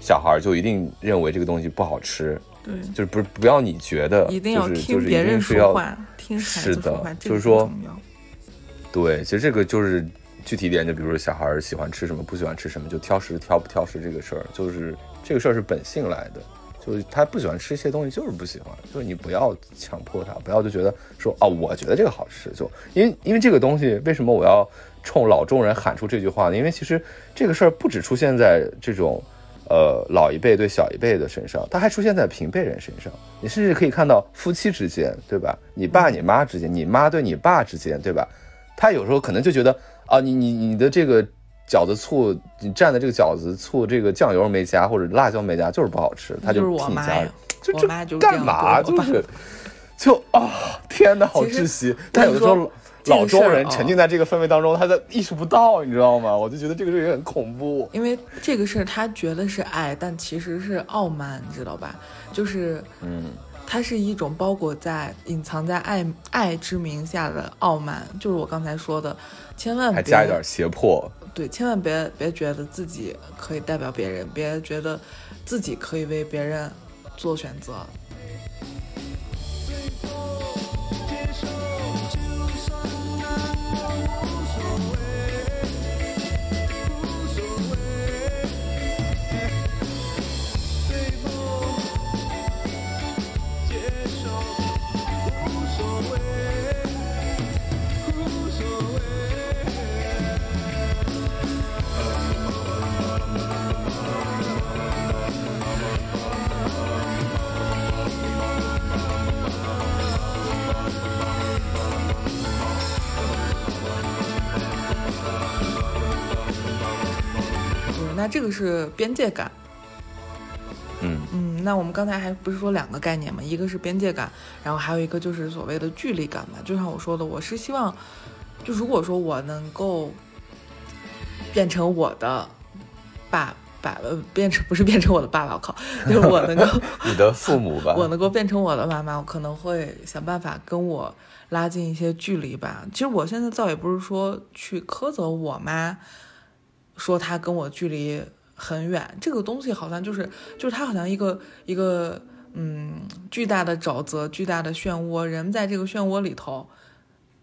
小孩儿就一定认为这个东西不好吃。对，就是不是不要你觉得，一定要就是就是一听别人定是要说话，听孩是的子说话，这个就是说对，其实这个就是具体一点，就比如说小孩儿喜欢吃什么，不喜欢吃什么，就挑食挑不挑食这个事儿，就是这个事儿是本性来的，就是他不喜欢吃一些东西，就是不喜欢，就是你不要强迫他，不要就觉得说啊，我觉得这个好吃，就因为因为这个东西，为什么我要冲老中人喊出这句话呢？因为其实这个事儿不只出现在这种。呃，老一辈对小一辈的身上，它还出现在平辈人身上。你甚至可以看到夫妻之间，对吧？你爸你妈之间，你妈对你爸之间，对吧？他有时候可能就觉得啊，你你你的这个饺子醋，你蘸的这个饺子醋，这个酱油没加或者辣椒没加，就是不好吃，他就是替你加我妈呀，就这干嘛？就是就啊，天哪，好窒息！但有的时候老中人沉浸在这个氛围当中，他在意识不到，你知道吗？我就觉得这个事情很恐怖。因为这个事儿他觉得是爱，但其实是傲慢，你知道吧？就是嗯，它是一种包裹在、隐藏在爱爱之名下的傲慢，就是我刚才说的，千万别还加一点胁迫。对，千万别别觉得自己可以代表别人，别觉得自己可以为别人做选择。那这个是边界感。嗯嗯，那我们刚才还不是说两个概念嘛？一个是边界感，然后还有一个就是所谓的距离感嘛。就像我说的，我是希望，就如果说我能够变成我的爸爸，呃，变成不是变成我的爸爸，我靠，就是我能够你的父母吧，我能够变成我的妈妈，我可能会想办法跟我拉近一些距离吧。其实我现在倒也不是说去苛责我妈，说他跟我距离很远。这个东西好像就是就是他好像一个一个嗯巨大的沼泽，巨大的漩涡，人在这个漩涡里头，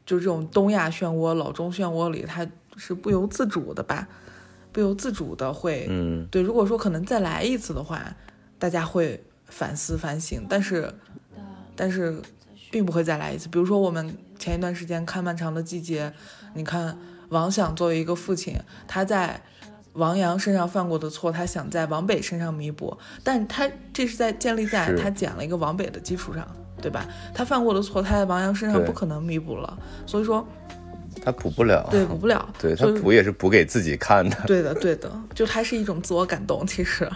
就这种东亚漩涡、老中漩涡里，他是不由自主的吧，不由自主的会嗯对。如果说可能再来一次的话，大家会反思反省，但是但是并不会再来一次。比如说我们前一段时间看《漫长的季节》，你看王想作为一个父亲，他在王阳身上犯过的错，他想在王北身上弥补，但他这是在建立在他捡了一个王北的基础上，对吧？他犯过的错，他在王阳身上不可能弥补了，所以说他补不了，对补不了，对他补也是补给自己看的，对的对的，就他是一种自我感动，其实，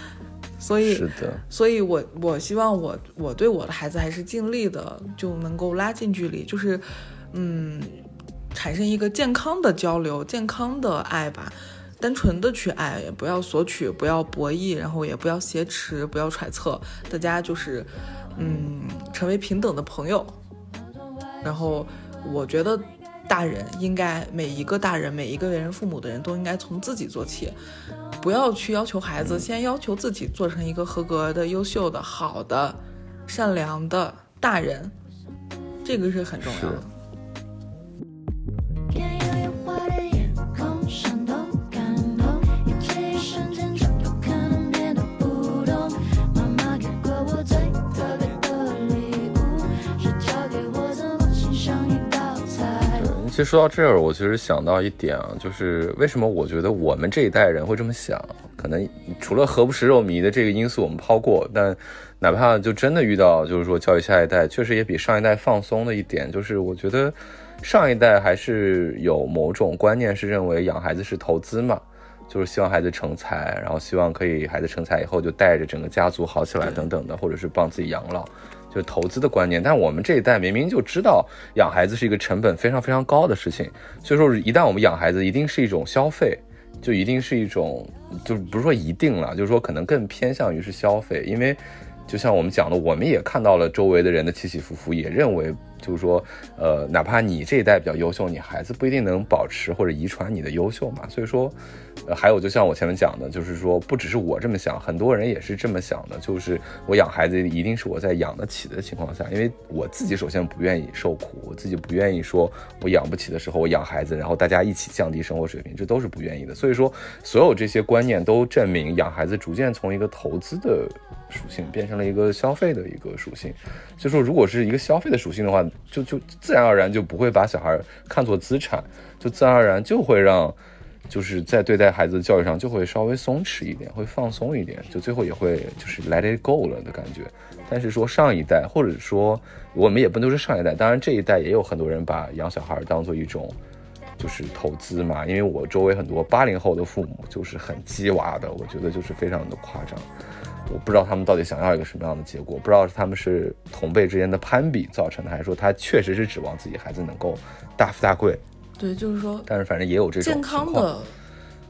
所以是的，所以我我希望我我对我的孩子还是尽力的就能够拉近距离，就是嗯，产生一个健康的交流、健康的爱吧，单纯的去爱，也不要索取，不要博弈，然后也不要挟持，不要揣测，大家就是嗯，成为平等的朋友。然后我觉得大人应该每一个大人，每一个为人父母的人都应该从自己做起，不要去要求孩子，先要求自己做成一个合格的、优秀的、好的、善良的大人，这个是很重要的。其实说到这儿，我其实想到一点啊，就是为什么我觉得我们这一代人会这么想？可能除了何不食肉糜的这个因素我们抛过，但哪怕就真的遇到，就是说教育下一代，确实也比上一代放松的一点，就是我觉得上一代还是有某种观念是认为养孩子是投资嘛。就是希望孩子成才，然后希望可以孩子成才以后就带着整个家族好起来等等的，或者是帮自己养老，就投资的观念。但我们这一代明明就知道养孩子是一个成本非常非常高的事情，所以说一旦我们养孩子，一定是一种消费，就一定是一种，就不是说一定了，就是说可能更偏向于是消费，因为就像我们讲的，我们也看到了周围的人的起起伏伏，也认为就是说，呃，哪怕你这一代比较优秀，你孩子不一定能保持或者遗传你的优秀嘛。所以说，呃，还有就像我前面讲的，就是说，不只是我这么想，很多人也是这么想的，就是我养孩子一定是我在养得起的情况下，因为我自己首先不愿意受苦，我自己不愿意说我养不起的时候我养孩子，然后大家一起降低生活水平，这都是不愿意的。所以说，所有这些观念都证明养孩子逐渐从一个投资的属性变成了一个消费的一个属性。就说，如果是一个消费的属性的话，就就自然而然就不会把小孩看作资产，就自然而然就会让，就是在对待孩子的教育上就会稍微松弛一点，会放松一点，就最后也会就是 let it go 了的感觉。但是说上一代，或者说我们也不能说上一代，当然这一代也有很多人把养小孩当做一种。就是投资嘛，因为我周围很多八零后的父母就是很鸡娃的，我觉得就是非常的夸张。我不知道他们到底想要一个什么样的结果，不知道是他们是同辈之间的攀比造成的，还是说他确实是指望自己孩子能够大富大贵。对，就是说但是反正也有这种健康的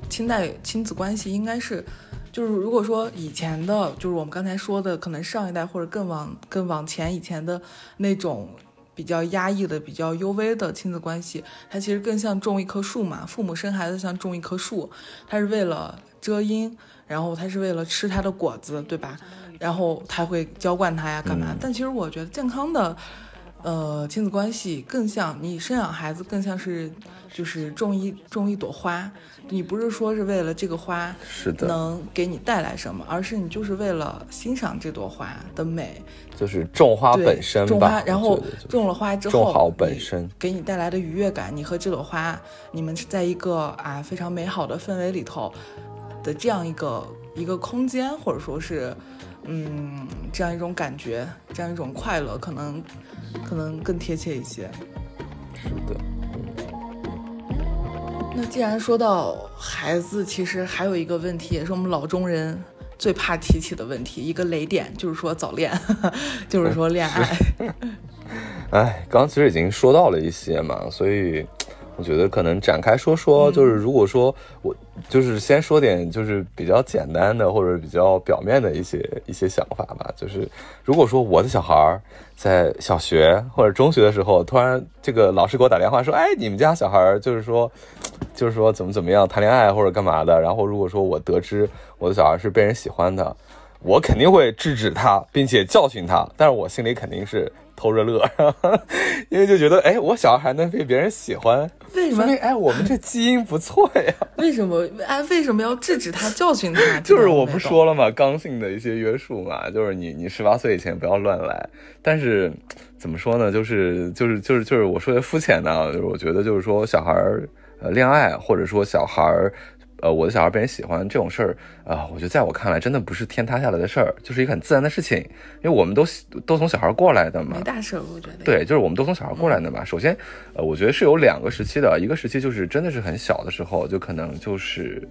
亲代亲子关系应该是，就是如果说以前的，就是我们刚才说的，可能上一代或者更往更往前以前的那种比较压抑的、比较幽微的亲子关系，它其实更像种一棵树嘛。父母生孩子像种一棵树，它是为了遮阴，然后它是为了吃它的果子，对吧？然后他会浇灌它呀，干嘛？嗯但其实我觉得健康的。呃，亲子关系更像你生养孩子，更像是就是种一种一朵花，你不是说是为了这个花是的，能给你带来什么，而是你就是为了欣赏这朵花的美，就是种花，本身种吧。花，然后种了花之后，种好本你身给你带来的愉悦感，你和这朵花，你们是在一个啊非常美好的氛围里头的这样一个一个空间，或者说是嗯这样一种感觉，这样一种快乐，可能可能更贴切一些。是的，那既然说到孩子，其实还有一个问题，也是我们老中人最怕提起的问题，一个雷点，就是说早恋，就是说恋爱。哎，刚刚其实已经说到了一些嘛，所以我觉得可能展开说说，就是如果说我就是先说点就是比较简单的或者比较表面的一些一些想法吧。就是如果说我的小孩儿在小学或者中学的时候，突然这个老师给我打电话说，哎，你们家小孩儿就是说就是说怎么怎么样谈恋爱或者干嘛的，然后如果说我得知我的小孩是被人喜欢的，我肯定会制止他，并且教训他，但是我心里肯定是偷着乐，因为就觉得哎，我小孩还能被别人喜欢，为什么哎我们这基因不错呀。为什么哎为什么要制止他 教训他？就是我不说了嘛，刚性的一些约束嘛，就是你你十八岁以前不要乱来。但是怎么说呢？就是就是就是就是我说的肤浅呢，就是我觉得就是说小孩儿呃恋爱，或者说小孩儿。呃，我的小孩被人喜欢这种事儿啊、我觉得在我看来真的不是天塌下来的事儿，就是一个很自然的事情，因为我们都都从小孩过来的嘛没。大事，我觉得。对，就是我们都从小孩过来的嘛。首先，呃，我觉得是有两个时期的，一个时期就是真的是很小的时候，就可能就是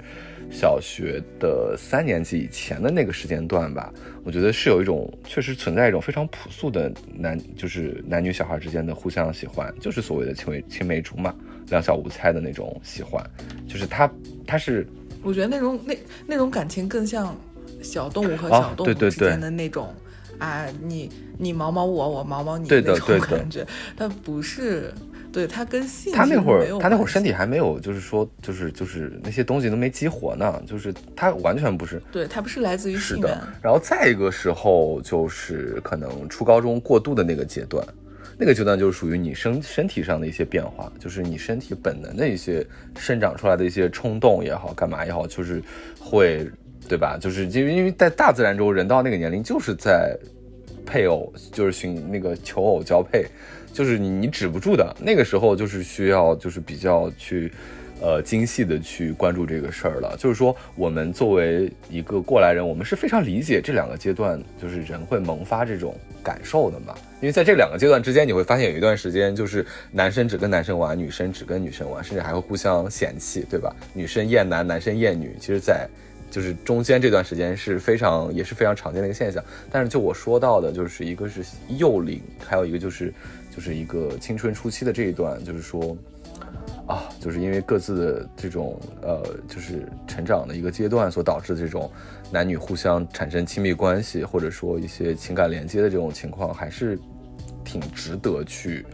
小学的三年级以前的那个时间段吧。我觉得是有一种确实存在一种非常朴素的男，就是男女小孩之间的互相喜欢，就是所谓的青梅青梅竹马、两小无猜的那种喜欢，就是他他是我觉得那种那那种感情更像小动物和啊小动物 之间的那种啊，你你毛毛我，我毛毛你对的那种感觉，它不是，对他跟性他那会儿他那会儿身体还没有，就是说就是就是那些东西都没激活呢，就是他完全不是。对他不是来自于是的，，然后再一个时候就是可能初高中过渡的那个阶段，那个阶段就是属于你身身体上的一些变化，就是你身体本能的一些生长出来的一些冲动也好，干嘛也好，就是会，对吧？就是因为因为在大自然中，人到那个年龄就是在配偶，就是寻那个求偶交配，就是你你止不住的。那个时候就是需要就是比较去。呃，精细的去关注这个事儿了，就是说，我们作为一个过来人，我们是非常理解这两个阶段，就是人会萌发这种感受的嘛。因为在这两个阶段之间，你会发现有一段时间，就是男生只跟男生玩，女生只跟女生玩，甚至还会互相嫌弃，对吧？女生厌男，男生厌女。其实，在就是中间这段时间是非常也是非常常见的一个现象。但是就我说到的，就是一个是幼龄，还有一个就是就是一个青春初期的这一段，就是说。啊，就是因为各自的这种呃，就是成长的一个阶段所导致的这种男女互相产生亲密关系，或者说一些情感连接的这种情况，还是挺值得去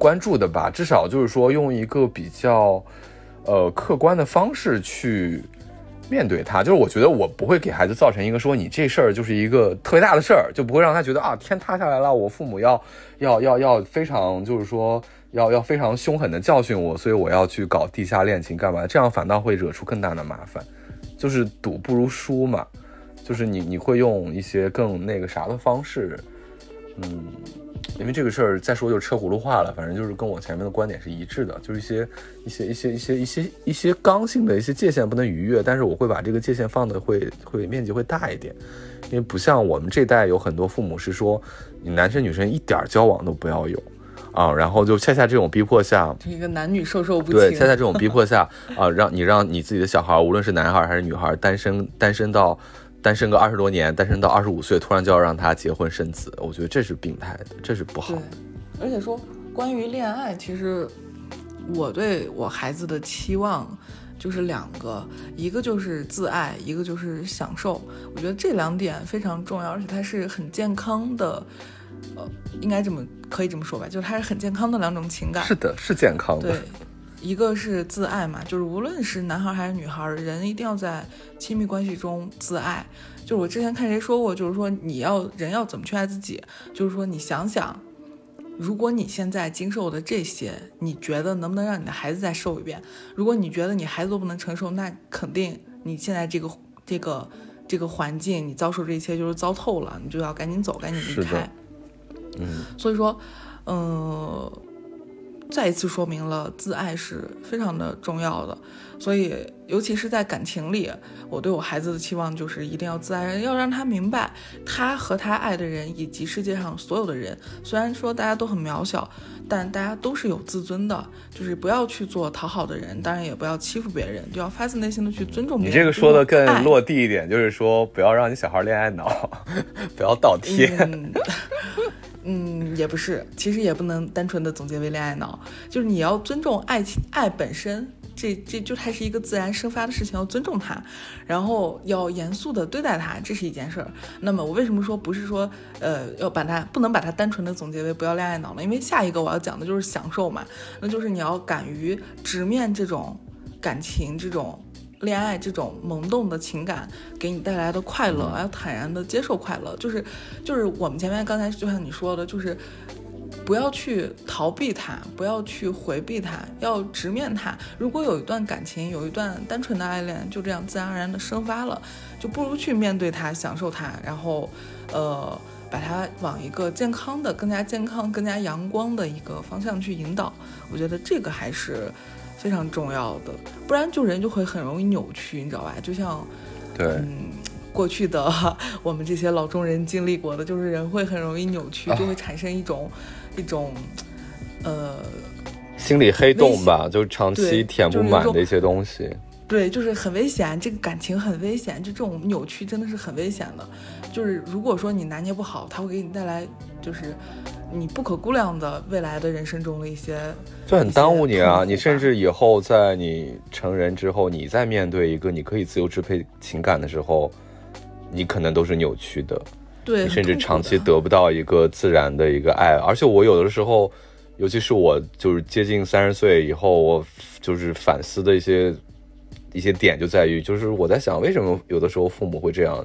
关注的吧。至少就是说，用一个比较呃客观的方式去面对他。就是我觉得我不会给孩子造成一个说你这事儿就是一个特别大的事儿，就不会让他觉得啊天塌下来了，我父母要要要要非常就是说。要要非常凶狠的教训我，所以我要去搞地下恋情干嘛？这样反倒会惹出更大的麻烦。就是赌不如输嘛，就是你你会用一些更那个啥的方式，嗯，因为这个事儿再说就车轱辘话了，反正就是跟我前面的观点是一致的，就是一些一些一些一些一些一些刚性的一些界限不能逾越，但是我会把这个界限放的会会面积会大一点，因为不像我们这代有很多父母是说你男生女生一点儿交往都不要有。啊，然后就恰恰这种逼迫下，这个男女授受不亲。对，恰恰这种逼迫下啊，让你让你自己的小孩，无论是男孩还是女孩，单身单身到单身个二十多年，单身到二十五岁，突然就要让他结婚生子，我觉得这是病态的，这是不好的。，而且说关于恋爱，其实我对我孩子的期望就是两个，一个就是自爱，一个就是享受。我觉得这两点非常重要，而且它是很健康的，呃，应该这么可以这么说吧，就是它是很健康的两种情感。是的，是健康的对。，一个是自爱嘛，就是无论是男孩还是女孩，人一定要在亲密关系中自爱。就是我之前看谁说过，就是说你要人要怎么去爱自己，就是说你想想，如果你现在经受的这些，你觉得能不能让你的孩子再受一遍？如果你觉得你孩子都不能承受，那肯定你现在这个这个这个环境，你遭受这一切就是糟透了，你就要赶紧走，赶紧离开。嗯，所以说，嗯、再一次说明了自爱是非常的重要的。所以，尤其是在感情里，我对我孩子的期望就是一定要自爱，要让他明白他和他爱的人以及世界上所有的人，虽然说大家都很渺小，但大家都是有自尊的，就是不要去做讨好的人，当然也不要欺负别人，就要发自内心的去尊重别人。你这个说的更落地一点，就是说不要让你小孩恋爱脑，不要倒贴。嗯，嗯，也不是，其实也不能单纯的总结为恋爱脑，就是你要尊重爱情，爱本身，这这就它是一个自然生发的事情，要尊重它，然后要严肃的对待它，这是一件事儿。那么我为什么说不是说，呃，要把它不能把它单纯的总结为不要恋爱脑呢？因为下一个我要讲的就是享受嘛，那就是你要敢于直面这种感情，这种。恋爱这种萌动的情感给你带来的快乐，要坦然的接受快乐，就是就是我们前面刚才就像你说的，就是不要去逃避它，不要去回避它，要直面它。如果有一段感情，有一段单纯的爱恋，就这样自然而然的生发了，就不如去面对它，享受它，然后呃把它往一个健康的、更加健康、更加阳光的一个方向去引导。我觉得这个还是。非常重要的，不然就人就会很容易扭曲，你知道吧？就像，对，嗯，过去的我们这些老中人经历过的，就是人会很容易扭曲，就会产生一种一种，呃，心理黑洞吧，就长期填不满的一些东西。对，就是很危险，这个感情很危险，就这种扭曲真的是很危险的。就是如果说你拿捏不好，它会给你带来就是。你不可估量的未来的人生中的一些，就很耽误你啊！你甚至以后在你成人之后，你在面对一个你可以自由支配情感的时候，你可能都是扭曲的。对，甚至长期得不到一个自然的一个爱。而且我有的时候，尤其是我就是接近三十岁以后，我就是反思的一些一些点就在于，就是我在想，为什么有的时候父母会这样？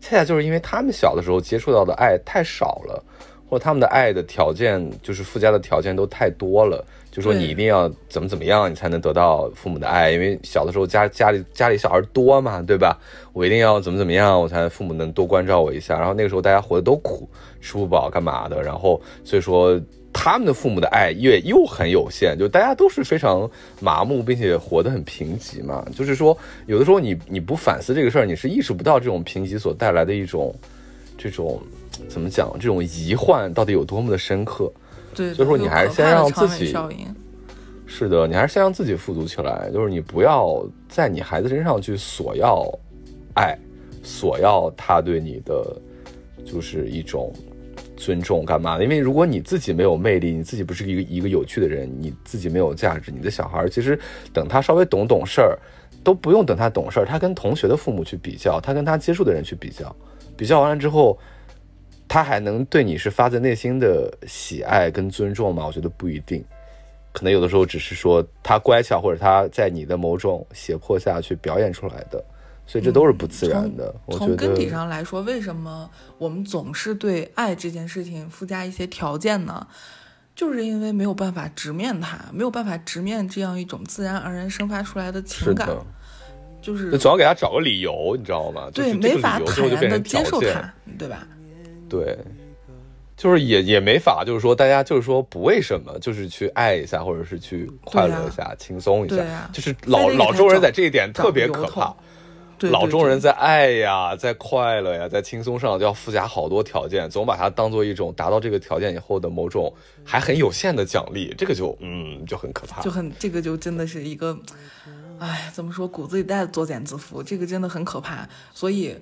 恰恰就是因为他们小的时候接触到的爱太少了。或他们的爱的条件，就是附加的条件都太多了，就说你一定要怎么怎么样，你才能得到父母的爱。因为小的时候家家里家里小孩多嘛，对吧？我一定要怎么怎么样，我才父母能多关照我一下。然后那个时候大家活得都苦，吃不饱干嘛的？然后所以说他们的父母的爱也又很有限，就大家都是非常麻木，并且活得很贫瘠嘛。就是说有的时候你你不反思这个事儿，你是意识不到这种贫瘠所带来的一种这种。怎么讲？这种遗患到底有多么的深刻？对，所以说你还是先让自己，是的，你还是先让自己富足起来。就是你不要在你孩子身上去索要爱，索要他对你的就是一种尊重，干嘛的？因为如果你自己没有魅力，你自己不是一个一个有趣的人，你自己没有价值，你的小孩其实等他稍微懂懂事儿，都不用等他懂事儿，他跟同学的父母去比较，他跟他接触的人去比较，比较完了之后。他还能对你是发自内心的喜爱跟尊重吗？我觉得不一定，可能有的时候只是说他乖巧，或者他在你的某种胁迫下去表演出来的，所以这都是不自然的。从根底上来说，为什么我们总是对爱这件事情附加一些条件呢？就是因为没有办法直面它，没有办法直面这样一种自然而然生发出来的情感，就是总要给他找个理由，你知道吗？对，没法坦然的接受它，对吧？对，就是也也没法，就是说大家就是说不为什么，就是去爱一下，或者是去快乐一下，轻松一下，就是老老中人在这一点特别可怕。老中人在爱呀，在快乐呀，在轻松上就要附加好多条件，总把它当做一种达到这个条件以后的某种还很有限的奖励，这个就嗯就很可怕，就很这个就真的是一个，哎，怎么说骨子里带作茧自缚，这个真的很可怕，所以。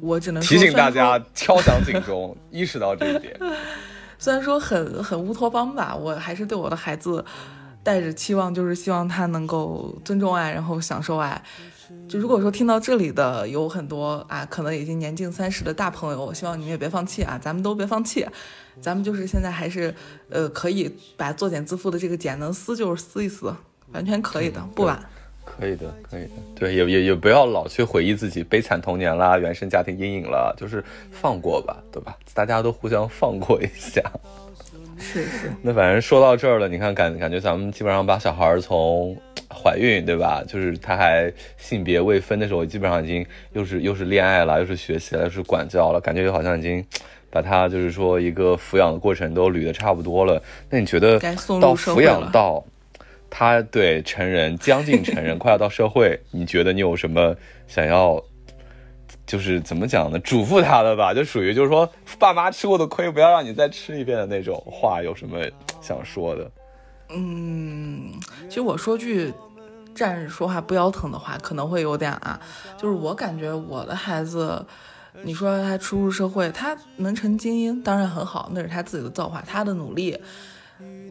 我只能提醒大家 敲响警钟，意识到这一点。虽然说很很乌托邦吧，我还是对我的孩子带着期望，就是希望他能够尊重爱，然后享受爱。就如果说听到这里的有很多啊，可能已经年近三十的大朋友，我希望你们也别放弃啊，咱们都别放弃。咱们就是现在还是呃，可以把作茧自缚的这个茧能撕就是撕一撕，完全可以的，不晚。可以的，可以的，对，也也也不要老去回忆自己悲惨童年啦、原生家庭阴影了，就是放过吧，对吧？大家都互相放过一下。是是。那反正说到这儿了，你看感感觉咱们基本上把小孩从怀孕，对吧？就是他还性别未分的时候，基本上已经又是又是恋爱了，又是学习了，又是管教了，感觉好像已经把他就是说一个抚养的过程都捋得差不多了。那你觉得到抚养到？他对成人将近成人，快要到社会，你觉得你有什么想要，就是怎么讲呢？嘱咐他的吧，就属于就是说，爸妈吃过的亏，不要让你再吃一遍的那种话，有什么想说的？嗯，其实我说句站着说话不腰疼的话，可能会有点啊，就是我感觉我的孩子，你说他初入社会，他能成精英当然很好，那是他自己的造化，他的努力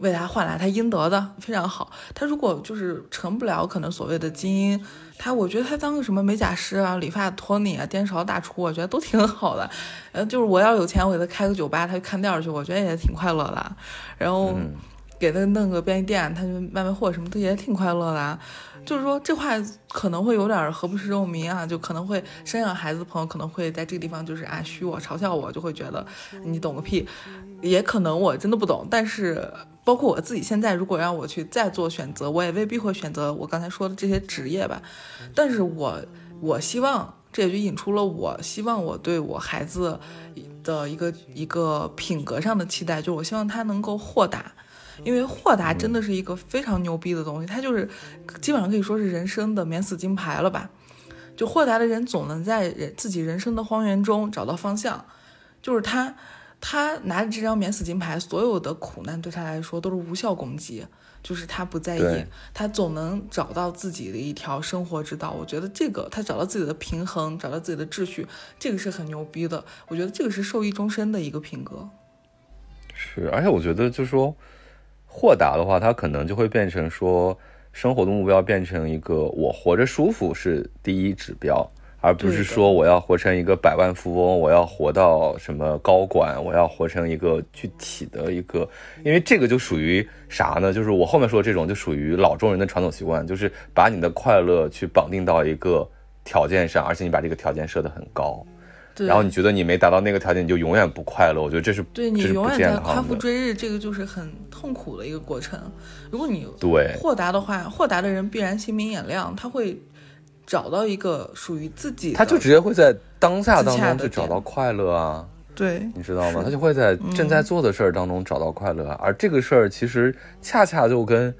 为他换来他应得的，非常好。他如果就是成不了可能所谓的精英，他我觉得他当个什么美甲师啊、理发托尼啊、颠勺大厨，我觉得都挺好的。呃，就是我要有钱，我给他开个酒吧，他去看店去，我觉得也挺快乐的。然后给他弄个便利店，他就卖卖货什么的也挺快乐的。就是说这话可能会有点儿何不食肉糜啊，就可能会生养孩子的朋友可能会在这个地方就是啊虚我嘲笑我，就会觉得你懂个屁，也可能我真的不懂，但是包括我自己现在如果让我去再做选择，我也未必会选择我刚才说的这些职业吧，但是我我希望这也就引出了我希望我对我孩子的一个一个品格上的期待，就是我希望他能够豁达。因为豁达真的是一个非常牛逼的东西，它就是基本上可以说是人生的免死金牌了吧。就豁达的人总能在人自己人生的荒原中找到方向，就是他他拿着这张免死金牌，所有的苦难对他来说都是无效攻击，就是他不在意，他总能找到自己的一条生活之道。我觉得这个他找到自己的平衡，找到自己的秩序，这个是很牛逼的。我觉得这个是受益终身的一个品格。是，而且我觉得就是说，豁达的话，他可能就会变成说，生活的目标变成一个我活着舒服是第一指标，而不是说我要活成一个百万富翁，我要活到什么高管，我要活成一个具体的一个，因为这个就属于啥呢？就是我后面说的这种，就属于老中人的传统习惯，就是把你的快乐去绑定到一个条件上，而且你把这个条件设得很高。对，然后你觉得你没达到那个条件，你就永远不快乐。我觉得这是对你永远在夸。父追日，这个就是很痛苦的一个过程。如果你对豁达的话，豁达的人必然心明眼亮，他会找到一个属于自己的，他就直接会在当下当中去找到快乐啊，对你知道吗？他就会在正在做的事儿当中找到快乐啊。而这个事儿其实恰恰就跟，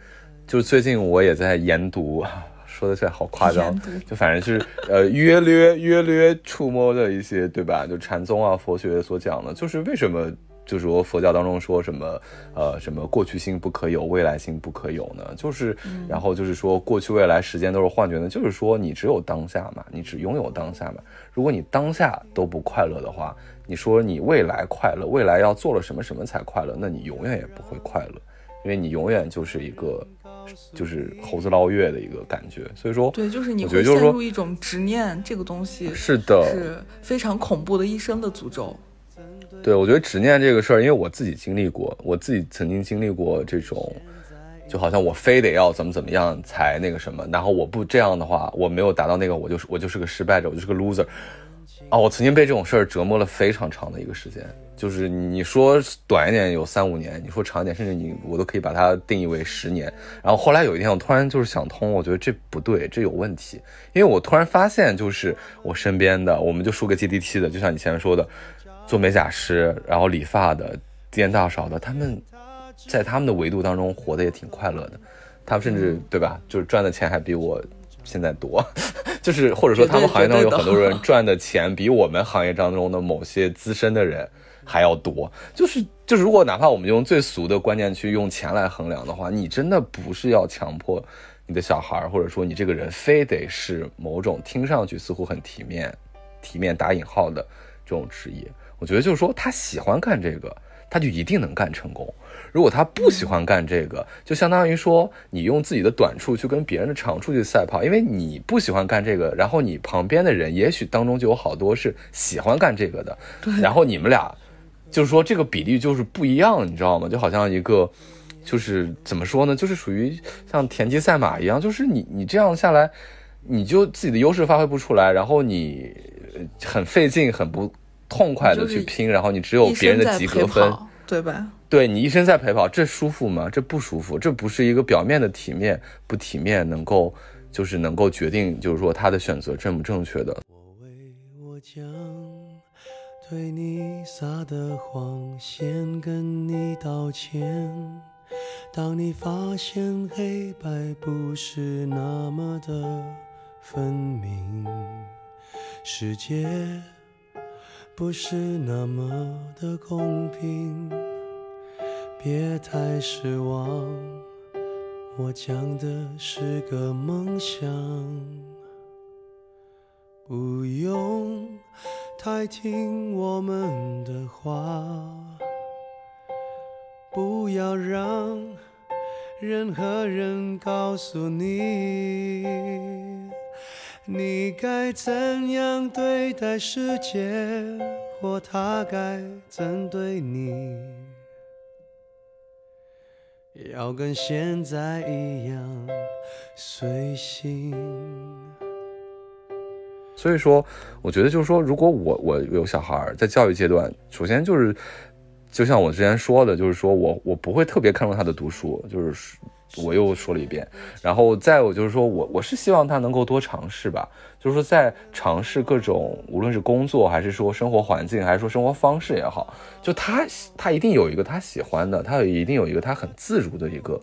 就是最近我也在研读，说的是好夸张，就反正是呃约略约略触摸的一些，对吧？就禅宗啊、佛学所讲的，就是为什么。就是说佛教当中说什么，呃，什么过去心不可有，未来心不可有呢？就是，然后就是说过去未来时间都是幻觉呢，就是说你只有当下嘛，你只拥有当下嘛。如果你当下都不快乐的话，你说你未来快乐，未来要做了什么什么才快乐，那你永远也不会快乐，因为你永远就是一个就是猴子捞月的一个感觉。所以说，对，就是你会陷入一种执念，这个东西是的，是非常恐怖的一生的诅咒。对，我觉得执念这个事儿，因为我自己经历过，我自己曾经经历过这种，就好像我非得要怎么怎么样才那个什么，然后我不这样的话，我没有达到那个，我就是我就是个失败者，我就是个 loser。啊，我曾经被这种事儿折磨了非常长的一个时间，就是你说短一点有三五年，你说长一点，甚至你我都可以把它定义为十年。然后后来有一天，我突然就是想通，我觉得这不对，这有问题，因为我突然发现，就是我身边的，我们就说个接地气的，就像你前面说的，做美甲师，然后理发的、店大勺的，他们在他们的维度当中活得也挺快乐的，他们甚至对吧，就是赚的钱还比我现在多，就是或者说他们行业当中有很多人 赚的钱比我们行业当中的某些资深的人还要多，就是就是如果哪怕我们用最俗的观念去用钱来衡量的话，你真的不是要强迫你的小孩儿，或者说你这个人非得是某种听上去似乎很体面、体面打引号的这种职业。我觉得就是说他喜欢干这个，他就一定能干成功。如果他不喜欢干这个，就相当于说你用自己的短处去跟别人的长处去赛跑，因为你不喜欢干这个，然后你旁边的人也许当中就有好多是喜欢干这个的，然后你们俩就是说这个比例就是不一样，你知道吗？就好像一个。就是怎么说呢？就是属于像田忌赛马一样，就是你你这样下来，你就自己的优势发挥不出来，然后你呃很费劲、很不痛快的去拼，然后你只有别人的及格分，对吧？对你一生在陪跑，这舒服吗？这不舒服，这不是一个表面的体面不体面能够就是能够决定，就是说他的选择正不正确的。我为我将对你撒的谎先跟你道歉。当你发现黑白不是那么的分明，世界不是那么的公平，别太失望。我讲的是个梦想。不用太听我们的话，不要让任何人告诉你，你该怎样对待世界，或他该怎对你。要跟现在一样随性。所以说，我觉得就是说，如果我我有小孩在教育阶段，首先就是，就像我之前说的，就是说我我不会特别看重他的读书，就是我又说了一遍，然后再有就是说我我是希望他能够多尝试吧，就是说在尝试各种无论是工作还是说生活环境还是说生活方式也好，就他他一定有一个他喜欢的，他一定有一个他很自如的一个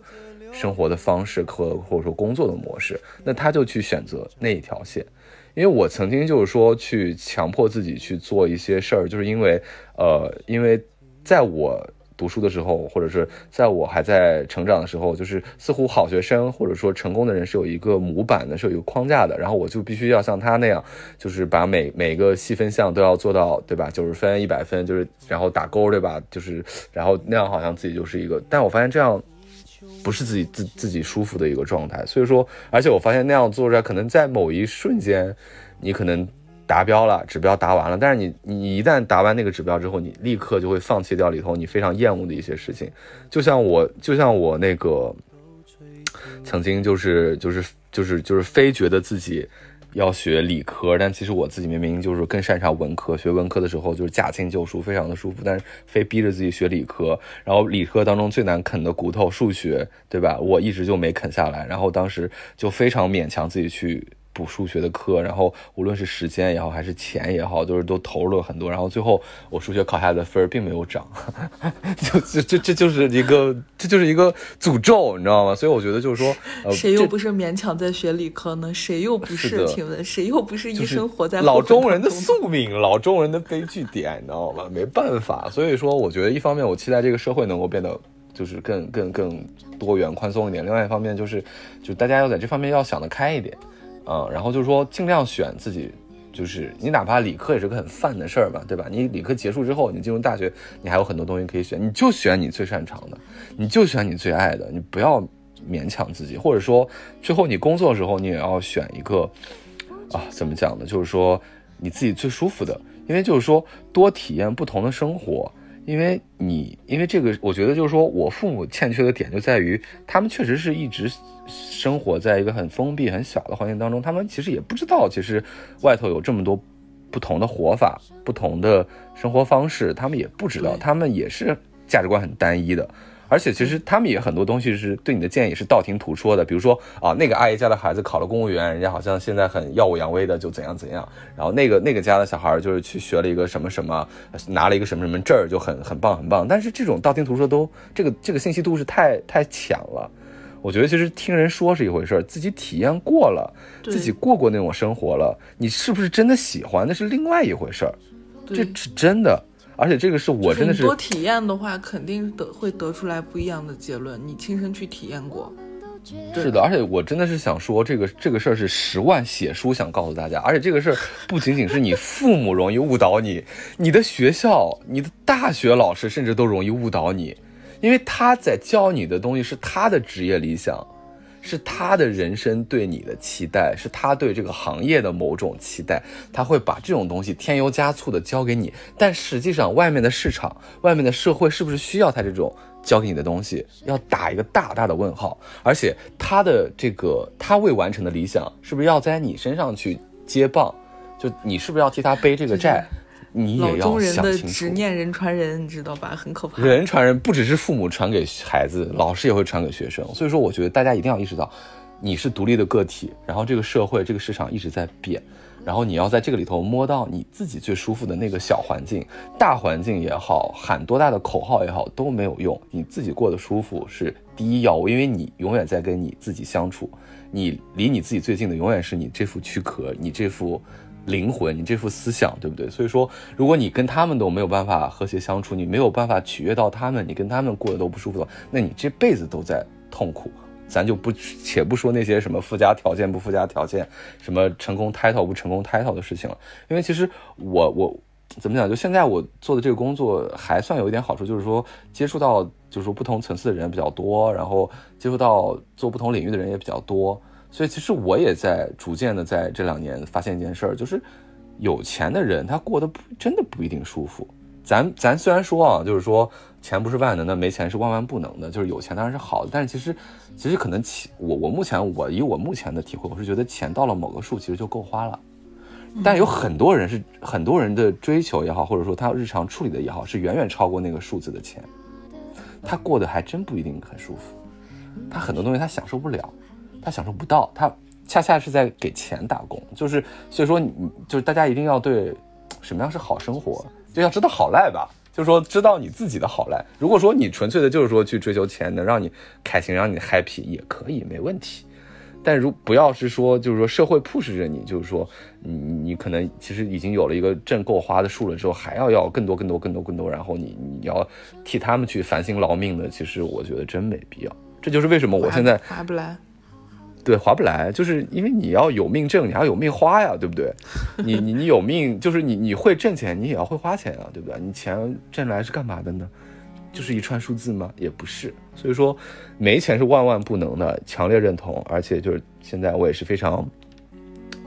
生活的方式和或者说工作的模式，那他就去选择那一条线。因为我曾经就是说去强迫自己去做一些事儿，就是因为，呃，因为在我读书的时候，或者是在我还在成长的时候，就是似乎好学生或者说成功的人是有一个模板的，是有一个框架的，然后我就必须要像他那样，就是把每每个细分项都要做到，对吧？九十分、一百分，就是然后打勾，对吧？就是然后那样好像自己就是一个，但我发现这样。不是自己自自己舒服的一个状态，所以说，而且我发现那样做出来，可能在某一瞬间，你可能达标了，指标达完了，但是你你一旦达完那个指标之后，你立刻就会放弃掉里头你非常厌恶的一些事情，就像我就像我那个 曾经就是就是就是就是非觉得自己。要学理科，但其实我自己明明就是更擅长文科。学文科的时候就是驾轻就熟，非常的舒服，但是非逼着自己学理科。然后理科当中最难啃的骨头数学，对吧？我一直就没啃下来。然后当时就非常勉强自己去补数学的课，然后无论是时间也好，还是钱也好，就是都投入了很多。然后最后我数学考下来的分儿并没有涨，就这这这就是一个这就是一个诅咒，你知道吗？所以我觉得就是说，呃，谁又不是勉强在学理科呢？谁又不是的请问谁又不是一生活在老中人的宿命，老中人的悲剧点，你知道吗？没办法，所以说，我觉得一方面我期待这个社会能够变得就是更更更多元、宽松一点；，另外一方面就是，就大家要在这方面要想得开一点，嗯，然后就是说尽量选自己。就是你哪怕理科也是个很泛的事儿吧，对吧？你理科结束之后，你进入大学，你还有很多东西可以选，你就选你最擅长的，你就选你最爱的，你不要勉强自己，或者说最后你工作的时候，你也要选一个啊，怎么讲呢？就是说你自己最舒服的，因为就是说多体验不同的生活。因为你，因为这个，我觉得就是说我父母欠缺的点就在于，他们确实是一直生活在一个很封闭、很小的环境当中，他们其实也不知道，其实外头有这么多不同的活法、不同的生活方式，他们也不知道，他们也是价值观很单一的。而且其实他们也很多东西是对你的建议是道听途说的，比如说啊，那个阿姨家的孩子考了公务员，人家好像现在很耀武扬威的，就怎样怎样。然后那个那个家的小孩就是去学了一个什么什么，拿了一个什么什么证儿，就很很棒很棒。但是这种道听途说都这个这个信息度是太太浅了。我觉得其实听人说是一回事儿，自己体验过了，自己过过那种生活了，你是不是真的喜欢，那是另外一回事儿。这是真的，而且这个是我真的是就是多体验的话，肯定得会得出来不一样的结论。你亲身去体验过，是的，而且我真的是想说，这个这个事儿是十万写书想告诉大家，而且这个事儿 不仅仅是你父母容易误导你，你的学校、你的大学老师甚至都容易误导你，因为他在教你的东西是他的职业理想，是他的人生对你的期待，是他对这个行业的某种期待，他会把这种东西添油加醋的教给你，但实际上外面的市场、外面的社会是不是需要他这种教给你的东西？要打一个大大的问号。而且他的这个他未完成的理想，是不是要在你身上去接棒？就你是不是要替他背这个债？你老也要中人的想清楚。执念人传人，你知道吧？很可怕。人传人不只是父母传给孩子，老师也会传给学生。所以说，我觉得大家一定要意识到，你是独立的个体，然后这个社会、这个市场一直在变，然后你要在这个里头摸到你自己最舒服的那个小环境，大环境也好，喊多大的口号也好都没有用，你自己过得舒服是第一要务，因为你永远在跟你自己相处，你离你自己最近的永远是你这副躯壳，你这副。灵魂，你这副思想，对不对？所以说，如果你跟他们都没有办法和谐相处，你没有办法取悦到他们，你跟他们过得都不舒服的话，那你这辈子都在痛苦。咱就不且不说那些什么附加条件不附加条件，什么成功 title 不成功 title 的事情了，因为其实我我怎么讲？就现在我做的这个工作还算有一点好处，就是说接触到就是说不同层次的人比较多，然后接触到做不同领域的人也比较多，所以其实我也在逐渐的在这两年发现一件事儿，就是有钱的人他过得不真的不一定舒服。咱咱虽然说啊，就是说钱不是万能的，没钱是万万不能的，就是有钱当然是好的，但是其实其实可能钱，我我目前我以我目前的体会，我是觉得钱到了某个数其实就够花了。但有很多人是很多人的追求也好，或者说他日常处理的也好，是远远超过那个数字的钱，他过得还真不一定很舒服。他很多东西他享受不了，他享受不到，他恰恰是在给钱打工。就是所以说你你就是大家一定要对什么样是好生活，就要知道好赖吧。就是说知道你自己的好赖。如果说你纯粹的就是说去追求钱，能让你开心，让你 happy 也可以，没问题。但如不要是说，就是说社会 push 着你，就是说你你可能其实已经有了一个挣够花的数了之后，还要要更多更多更多更多，然后你你要替他们去烦心劳命的，其实我觉得真没必要。这就是为什么我现在划不来。对划不来，就是因为你要有命挣，你还要有命花呀，对不对？你你你有命，就是你你会挣钱，你也要会花钱啊，对不对？你钱挣来是干嘛的呢？就是一串数字吗？也不是。所以说，没钱是万万不能的，强烈认同。而且就是现在我也是非常，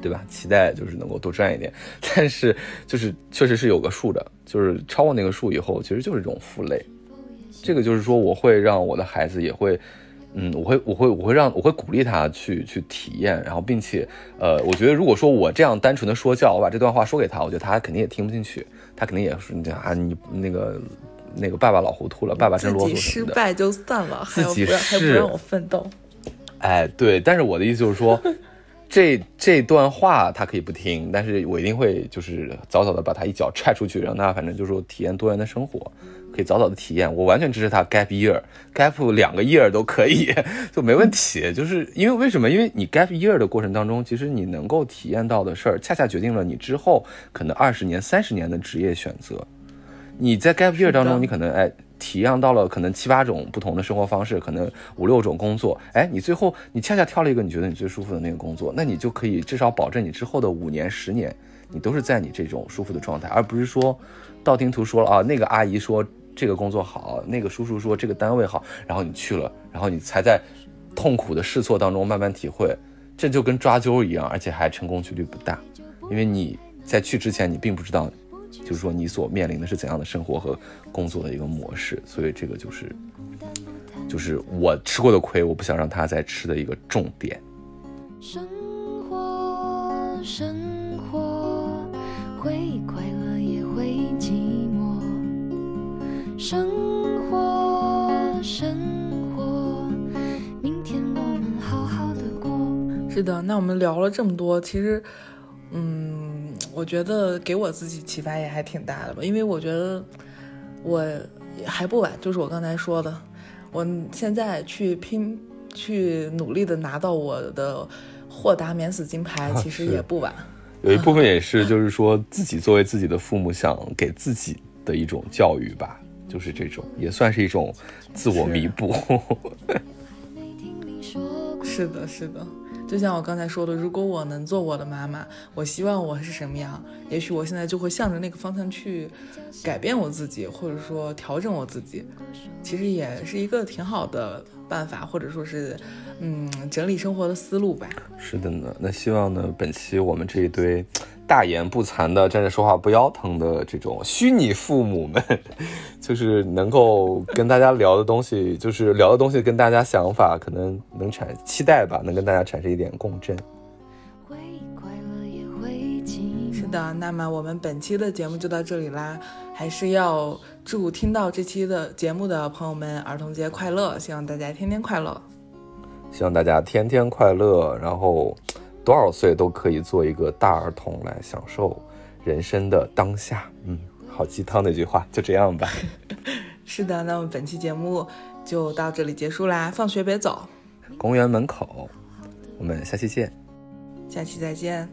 对吧？期待就是能够多赚一点，但是就是确实是有个数的，就是超过那个数以后，其实就是一种负累。这个就是说，我会让我的孩子也会。嗯，我会，我会，我会让，我会鼓励他去去体验，然后并且，呃，我觉得如果说我这样单纯的说教，我把这段话说给他，我觉得他肯定也听不进去，他肯定也是你讲啊，你那个那个爸爸老糊涂了，爸爸真啰嗦自己失败就算了，还要自己不不让我奋斗。哎，对，但是我的意思就是说，这这段话他可以不听，但是我一定会就是早早的把他一脚踹出去，让他反正就是说体验多元的生活，可以早早的体验。我完全支持他 gap year，gap 两个 year 都可以，就没问题。就是因为为什么？因为你 gap year 的过程当中，其实你能够体验到的事儿，恰恰决定了你之后可能二十年、三十年的职业选择。你在 gap year 当中，你可能哎体验到了可能七八种不同的生活方式，可能五六种工作，哎，你最后你恰恰挑了一个你觉得你最舒服的那个工作，那你就可以至少保证你之后的五年、十年，你都是在你这种舒服的状态，而不是说道听途说了啊，那个阿姨说这个工作好，那个叔叔说这个单位好，然后你去了，然后你才在痛苦的试错当中慢慢体会，这就跟抓阄一样，而且还成功几率不大，因为你在去之前你并不知道。就是说，你所面临的是怎样的生活和工作的一个模式，所以这个就是，就是我吃过的亏，我不想让他再吃的一个重点。生活，生活，会快乐也会。生活，生活，明天我们好好的过。是的，那我们聊了这么多，其实，嗯，我觉得给我自己启发也还挺大的吧，因为我觉得我还不晚，就是我刚才说的，我现在去拼，去努力的拿到我的豁达免死金牌，其实 也不晚。有一部分也是，就是说自己作为自己的父母，想给自己的一种教育吧，就是这种，也算是一种自我弥补。是的，是的，就像我刚才说的，如果我能做我的妈妈，我希望我是什么样，也许我现在就会向着那个方向去改变我自己，或者说调整我自己，其实也是一个挺好的办法，或者说是，嗯，整理生活的思路吧。是的呢，那希望呢，本期我们这一堆大言不惭的、站着说话不腰疼的这种虚拟父母们，就是能够跟大家聊的东西，就是聊的东西跟大家想法可能能产期待吧，能跟大家产生一点共振。会快乐也会寂寞。是的，那么我们本期的节目就到这里啦，还是要祝听到这期的节目的朋友们儿童节快乐，希望大家天天快乐。希望大家天天快乐，然后多少岁都可以做一个大儿童来享受人生的当下。嗯，好鸡汤的一句话，就这样吧。是的，那么本期节目就到这里结束啦，放学别走，公园门口，我们下期见。下期再见。